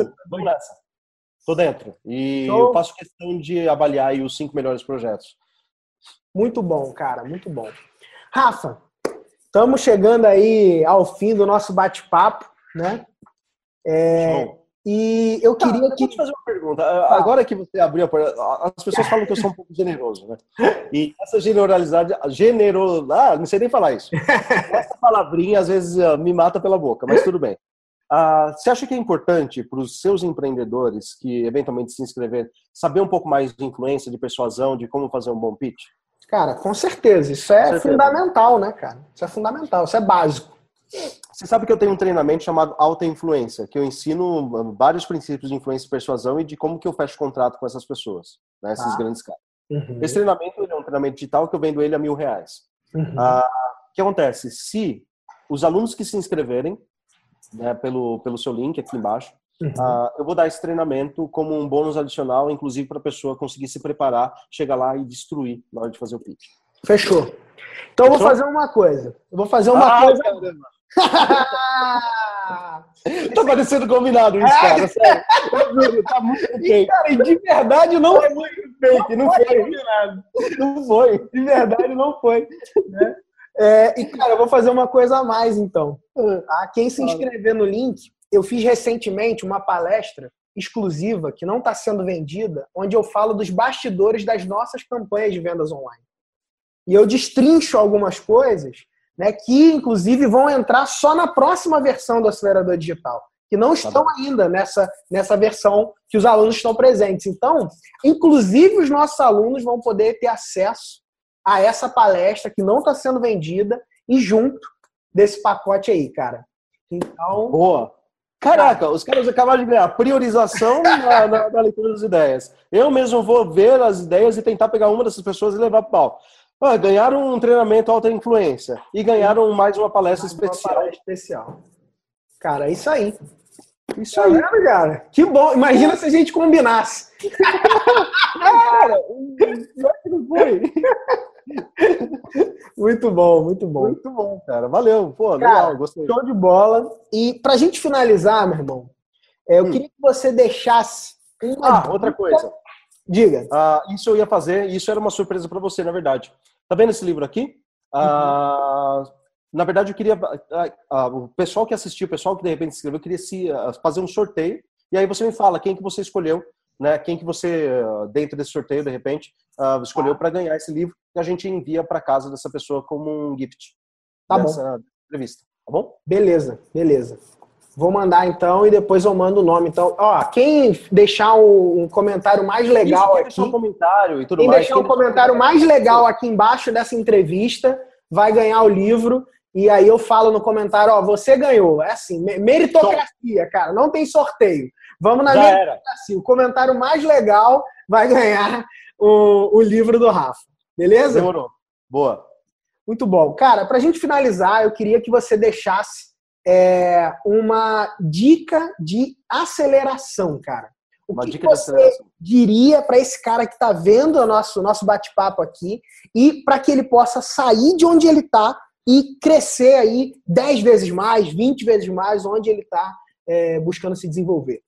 Tô dentro. E eu faço questão de avaliar os cinco melhores projetos. Muito bom, cara, muito bom. Rafa, Estamos chegando aí ao fim do nosso bate-papo, né? É, e eu tá, queria que. te fazer uma pergunta. Ah. Agora que você abriu a porta, as pessoas falam que eu sou um pouco generoso, né? E essa generalidade, genero, ah, não sei nem falar isso. Essa palavrinha às vezes ah, me mata pela boca, mas tudo bem. Ah, você acha que é importante para os seus empreendedores que eventualmente se inscreverem saber um pouco mais de influência, de persuasão, de como fazer um bom pitch? Cara, com certeza. Isso é certeza. fundamental, né, cara? Isso é fundamental, isso é básico. Você sabe que eu tenho um treinamento chamado Alta Influência, que eu ensino vários princípios de influência e persuasão e de como que eu fecho contrato com essas pessoas, né, esses ah. grandes caras. Uhum. Esse treinamento é um treinamento digital que eu vendo ele a mil reais. Uhum. Ah, o que acontece? Se os alunos que se inscreverem né, pelo, pelo seu link aqui embaixo, Uhum. Uh, eu vou dar esse treinamento como um bônus adicional, inclusive para a pessoa conseguir se preparar, chegar lá e destruir na hora de fazer o pitch. Fechou. Então eu vou fazer uma coisa. Eu vou fazer uma ah, coisa. tá parecendo combinado isso, cara. Sério. tá muito fake. Cara, de verdade não foi muito fake. Não, foi. Não foi. De verdade não foi. Né? É, e, cara, eu vou fazer uma coisa a mais, então. Tá? Quem se inscrever no link, eu fiz recentemente uma palestra exclusiva que não está sendo vendida, onde eu falo dos bastidores das nossas campanhas de vendas online. E eu destrincho algumas coisas né, que, inclusive, vão entrar só na próxima versão do acelerador digital, que não tá estão ainda nessa, nessa versão que os alunos estão presentes. Então, inclusive, os nossos alunos vão poder ter acesso a essa palestra que não está sendo vendida e junto desse pacote aí, cara. Então. Boa. Caraca, os caras acabaram de ganhar priorização na, na, na, leitura das ideias. Eu mesmo vou ver as ideias e tentar pegar uma dessas pessoas e levar para pau. Ah, ganharam um treinamento alta influência e ganharam mais uma palestra mais especial. Uma palestra especial. Cara, é isso aí. Isso aí, cara? Que bom. Imagina se a gente combinasse. cara, que não foi. Muito bom, muito bom. Muito bom, cara. Valeu. Pô, cara, legal, gostei. Show de bola. E pra gente finalizar, meu irmão, é, eu hum. queria que você deixasse uma. Ah, outra coisa. Diga. Ah, isso eu ia fazer, isso era uma surpresa para você, na verdade. Tá vendo esse livro aqui? Ah, uhum. Na verdade, eu queria. Ah, o pessoal que assistiu, o pessoal que de repente escreveu, queria se, fazer um sorteio. E aí você me fala quem que você escolheu, né? Quem que você, dentro desse sorteio, de repente, escolheu para ganhar esse livro e a gente envia para casa dessa pessoa como um gift. Tá bom. entrevista. Tá bom? Beleza, beleza. Vou mandar então e depois eu mando o nome. Então, ó, quem deixar um, comentário mais legal Isso, aqui. Deixar um comentário e tudo quem mais. Deixar quem um comentário mais legal aqui embaixo dessa entrevista vai ganhar o livro. E aí eu falo no comentário, ó, você ganhou. É assim, meritocracia, cara. Não tem sorteio. Vamos na Já meritocracia. Era. O comentário mais legal vai ganhar o, o livro do Rafa. Beleza? Demorou. Boa. Muito bom. Cara, para a gente finalizar, eu queria que você deixasse é, uma dica de aceleração, cara. O uma que, que você diria para esse cara que está vendo o nosso, nosso bate-papo aqui e para que ele possa sair de onde ele está e crescer aí 10 vezes mais, 20 vezes mais, onde ele está é, buscando se desenvolver?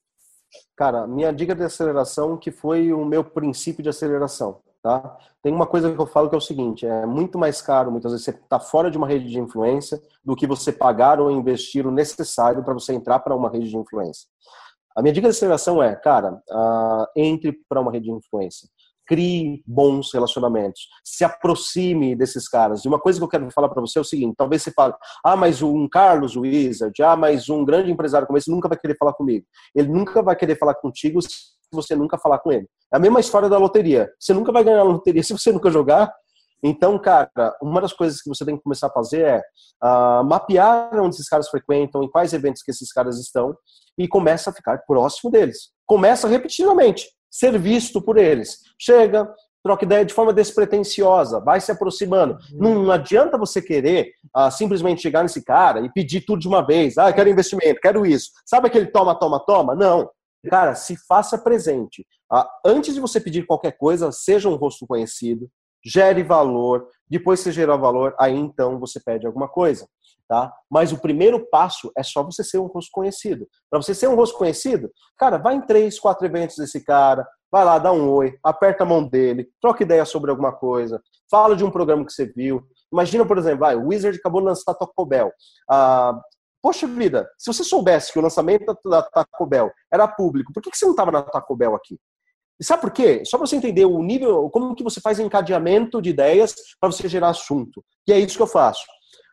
Cara, minha dica de aceleração que foi o meu princípio de aceleração. Tá? Tem uma coisa que eu falo que é o seguinte: é muito mais caro, muitas vezes, você estar tá fora de uma rede de influência do que você pagar ou investir o necessário para você entrar para uma rede de influência. A minha dica de aceleração é, cara, uh, entre para uma rede de influência. Crie bons relacionamentos. Se aproxime desses caras. E uma coisa que eu quero falar para você é o seguinte: talvez você fale, ah, mas um Carlos Wizard, ah, mas um grande empresário como esse nunca vai querer falar comigo. Ele nunca vai querer falar contigo você nunca falar com ele. É a mesma história da loteria. Você nunca vai ganhar a loteria se você nunca jogar. Então, cara, uma das coisas que você tem que começar a fazer é uh, mapear onde esses caras frequentam, em quais eventos que esses caras estão, e começa a ficar próximo deles. Começa repetidamente, ser visto por eles. Chega, troca ideia de forma despretensiosa, vai se aproximando. Uhum. Não, não, adianta você querer uh, simplesmente chegar nesse cara e pedir tudo de uma vez. Ah, quero investimento, quero isso. Sabe aquele toma, toma, toma? Não. Cara, se faça presente. Ah, antes de você pedir qualquer coisa, seja um rosto conhecido, gere valor, depois que você gerar valor, aí então você pede alguma coisa. Tá? Mas o primeiro passo é só você ser um rosto conhecido. Para você ser um rosto conhecido, cara, vai em três, quatro eventos desse cara, vai lá, dá um oi, aperta a mão dele, troca ideia sobre alguma coisa, fala de um programa que você viu. Imagina, por exemplo, vai, o Wizard acabou de lançar Taco Bell. Ah, Poxa vida, se você soubesse que o lançamento da Taco Bell era público, por que você não estava na Taco Bell aqui? E sabe por quê? Só para você entender o nível, como que você faz encadeamento de ideias para você gerar assunto. E é isso que eu faço.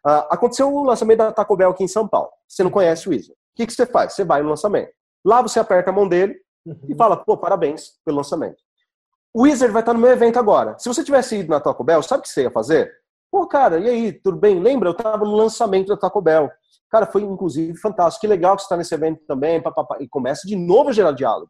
Uh, aconteceu o lançamento da Taco Bell aqui em São Paulo. Você não conhece o Isa. O que, que você faz? Você vai no lançamento. Lá você aperta a mão dele uhum. e fala, pô, parabéns pelo lançamento. O Wizard vai estar no meu evento agora. Se você tivesse ido na Taco Bell, sabe o que você ia fazer? Pô, cara, e aí, tudo bem? Lembra? Eu estava no lançamento da Taco Bell. Cara, foi inclusive fantástico. Que legal que você está nesse evento também. Papapá. E começa de novo a gerar diálogo.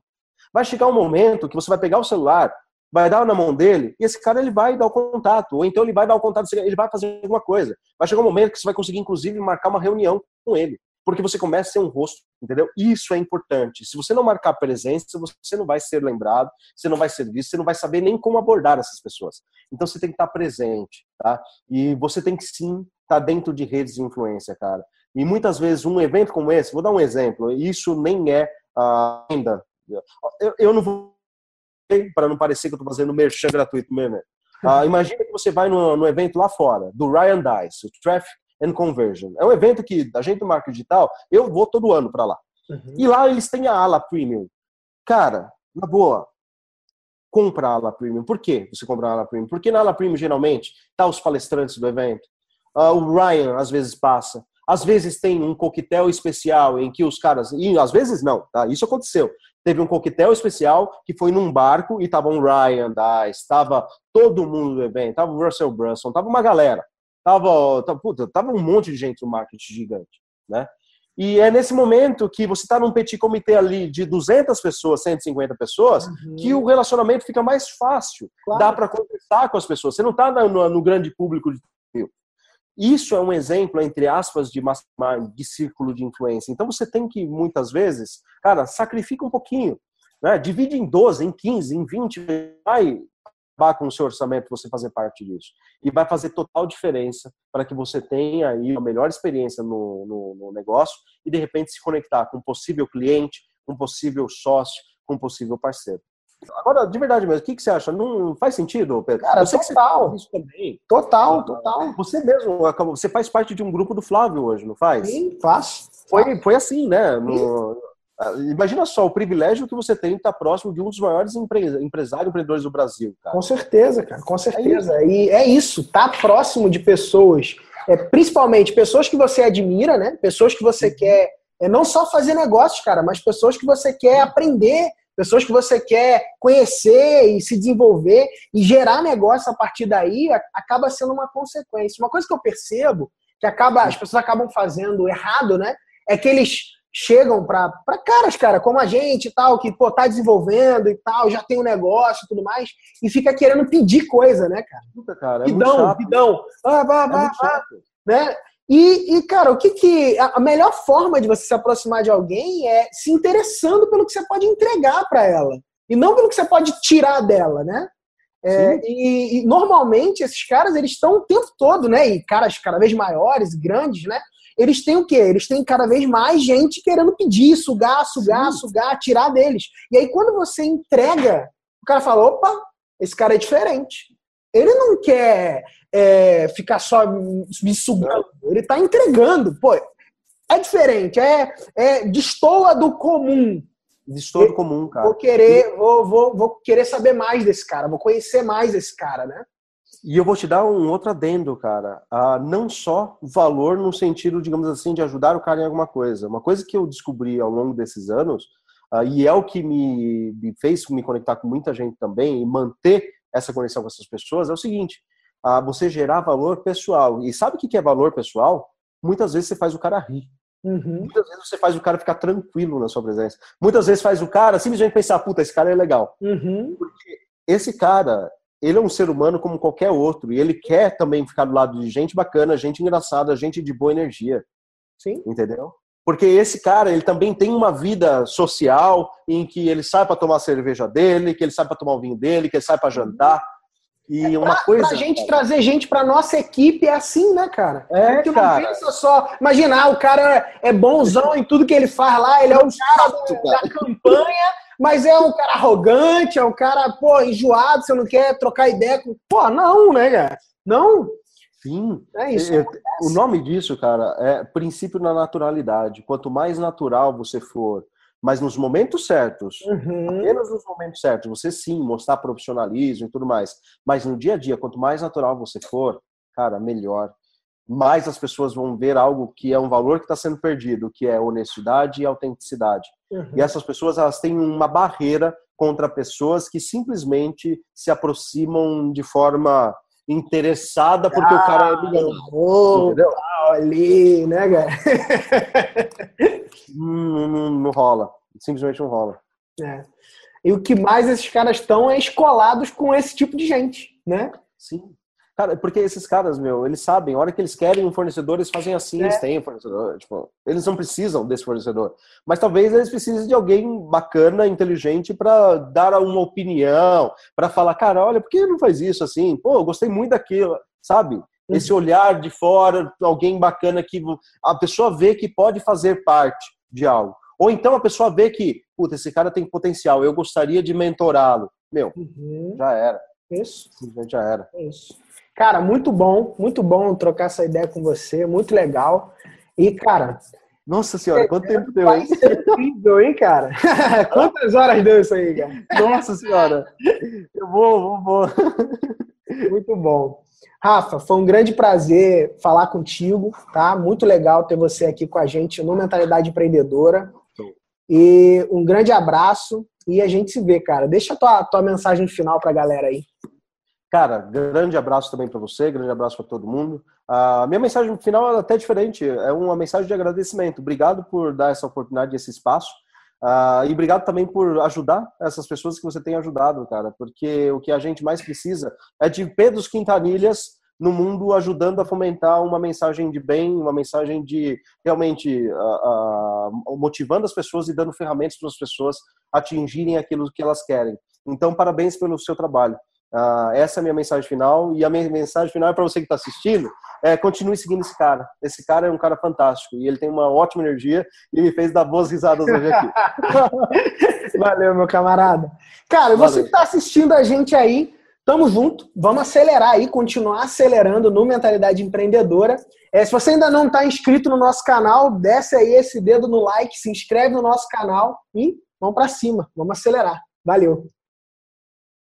Vai chegar um momento que você vai pegar o celular, vai dar na mão dele, e esse cara ele vai dar o contato. Ou então ele vai dar o contato, ele vai fazer alguma coisa. Vai chegar um momento que você vai conseguir, inclusive, marcar uma reunião com ele. Porque você começa a ser um rosto, entendeu? Isso é importante. Se você não marcar presença, você não vai ser lembrado, você não vai ser visto, você não vai saber nem como abordar essas pessoas. Então você tem que estar presente, tá? E você tem que sim estar dentro de redes de influência, cara. E muitas vezes um evento como esse, vou dar um exemplo, isso nem é ainda. Eu, eu não vou para não parecer que eu estou fazendo merchan gratuito mesmo. Uh, imagina que você vai no, no, evento lá fora, do Ryan Dice, o Traffic and Conversion. É um evento que, da gente do marketing digital, eu vou todo ano para lá. Uhum. E lá eles têm a ala premium. Cara, na boa, compra a ala premium. Por que você compra a ala premium? Porque na ala premium, geralmente, tá os palestrantes do evento. Uh, o Ryan, às vezes, passa. Às vezes tem um coquetel especial em que os caras. E às vezes não, tá? Isso aconteceu. Teve um coquetel especial que foi num barco e tava um Ryan Dice, estava todo mundo do evento, tava o Russell Brunson, tava uma galera, tava, tava, puta, tava um monte de gente no marketing gigante, né? E é nesse momento que você está num petit comitê ali de 200 pessoas, 150 pessoas, uhum. que o relacionamento fica mais fácil. Claro. Dá para conversar com as pessoas. Você não está no, no, grande público de isso é um exemplo, entre aspas, de, de círculo de influência. Então você tem que, muitas vezes, cara, sacrifica um pouquinho. Né? Divide em 12, em 15, em 20, vai acabar com o seu orçamento você fazer parte disso. E vai fazer total diferença para que você tenha aí uma melhor experiência no, no, no negócio e, de repente, se conectar com um possível cliente, com um possível sócio, com um possível parceiro. Agora, de verdade mesmo, o que, que você acha? Não faz sentido, Pedro? Cara, eu total. isso também. Total, total. Você mesmo, você faz parte de um grupo do Flávio hoje, não faz? Sim, faço. Foi, foi assim, né? No, ah, imagina só o privilégio que você tem de estar próximo de um dos maiores empresários empreendedores do Brasil, cara. Com certeza, cara, com certeza. É e é isso, tá próximo de pessoas, é, principalmente pessoas que você admira, né? Pessoas que você uhum. quer é não só fazer negócios, cara, mas pessoas que você quer aprender pessoas que você quer conhecer e se desenvolver e gerar negócio a partir daí acaba sendo uma consequência. Uma coisa que eu percebo que acaba as pessoas acabam fazendo errado, né? É que eles chegam para caras, cara, como a gente e tal, que pô, tá desenvolvendo e tal, já tem um negócio e tudo mais, e fica querendo pedir coisa, né, cara? Puta, cara, é pidão, pidão. Ah, vá, vá, vá, né? E, e, cara, o que que. A melhor forma de você se aproximar de alguém é se interessando pelo que você pode entregar para ela. E não pelo que você pode tirar dela, né? É, e, e, normalmente esses caras eles estão o tempo todo, né? E caras cada vez maiores, grandes, né? Eles têm o quê? Eles têm cada vez mais gente querendo pedir, sugar, sugar, Sim. sugar, tirar deles. E aí quando você entrega, o cara fala: opa, esse cara é diferente. Ele não quer é, ficar só me sugando, ele está entregando. Pô, é diferente, é, é destoa do comum. Destoa do comum, cara. Vou querer, vou, vou, vou querer saber mais desse cara, vou conhecer mais desse cara, né? E eu vou te dar um outro adendo, cara. Ah, não só valor no sentido, digamos assim, de ajudar o cara em alguma coisa. Uma coisa que eu descobri ao longo desses anos, ah, e é o que me, me fez me conectar com muita gente também e manter essa conexão com essas pessoas, é o seguinte: a você gerar valor pessoal. E sabe o que é valor pessoal? Muitas vezes você faz o cara rir. Uhum. Muitas vezes você faz o cara ficar tranquilo na sua presença. Muitas vezes faz o cara simplesmente pensar, puta, esse cara é legal. Uhum. Porque esse cara, ele é um ser humano como qualquer outro. E ele quer também ficar do lado de gente bacana, gente engraçada, gente de boa energia. Sim. Entendeu? Porque esse cara, ele também tem uma vida social em que ele sai para tomar a cerveja dele, que ele sai para tomar o vinho dele, que ele sai para jantar. E é uma pra, coisa. Pra gente trazer gente pra nossa equipe é assim, né, cara? É, que cara. não pensa só. Imagina, ah, o cara é bonzão em tudo que ele faz lá, ele é um cara da, da campanha, mas é um cara arrogante, é um cara, pô, enjoado, você não quer trocar ideia com. Pô, não, né, cara? Não. Sim. É isso. É, o nome disso, cara, é princípio da naturalidade. Quanto mais natural você for, mas nos momentos certos, uhum. apenas nos momentos certos, você sim mostrar profissionalismo e tudo mais. Mas no dia a dia, quanto mais natural você for, cara, melhor. Mais as pessoas vão ver algo que é um valor que está sendo perdido, que é honestidade e autenticidade. Uhum. E essas pessoas elas têm uma barreira contra pessoas que simplesmente se aproximam de forma interessada porque ah, o cara é milhão. Oh, entendeu? Ali, né, cara? não, não, não rola. Simplesmente não rola. É. E o que mais esses caras estão é escolados com esse tipo de gente, né? Sim. Cara, porque esses caras, meu, eles sabem, a hora que eles querem um fornecedor, eles fazem assim, é. eles têm um fornecedor. Tipo, eles não precisam desse fornecedor. Mas talvez eles precisem de alguém bacana, inteligente, para dar uma opinião, para falar, cara, olha, por que não faz isso assim? Pô, eu gostei muito daquilo, sabe? Esse uhum. olhar de fora, alguém bacana que a pessoa vê que pode fazer parte de algo. Ou então a pessoa vê que, puta, esse cara tem potencial, eu gostaria de mentorá-lo. Meu, uhum. já era. Isso. Já era. Isso. Cara, muito bom, muito bom trocar essa ideia com você, muito legal. E, cara. Nossa senhora, quanto tempo deu, hein? incrível, hein, cara? Quantas horas deu isso aí, cara? Nossa senhora. Eu vou, vou, vou. Muito bom. Rafa, foi um grande prazer falar contigo, tá? Muito legal ter você aqui com a gente no Mentalidade Empreendedora. E um grande abraço e a gente se vê, cara. Deixa a tua, tua mensagem final para a galera aí. Cara, grande abraço também para você, grande abraço para todo mundo. A minha mensagem final é até diferente, é uma mensagem de agradecimento. Obrigado por dar essa oportunidade, esse espaço. Uh, e obrigado também por ajudar essas pessoas que você tem ajudado, cara, porque o que a gente mais precisa é de Pedros Quintanilhas no mundo ajudando a fomentar uma mensagem de bem, uma mensagem de realmente uh, uh, motivando as pessoas e dando ferramentas para as pessoas atingirem aquilo que elas querem. Então, parabéns pelo seu trabalho. Uh, essa é a minha mensagem final. E a minha mensagem final é para você que está assistindo: é, continue seguindo esse cara. Esse cara é um cara fantástico e ele tem uma ótima energia e me fez dar boas risadas hoje aqui. Valeu, meu camarada. Cara, você que está assistindo a gente aí, tamo junto. Vamos acelerar aí, continuar acelerando no Mentalidade Empreendedora. É, se você ainda não está inscrito no nosso canal, desce aí esse dedo no like, se inscreve no nosso canal e vamos para cima, vamos acelerar. Valeu!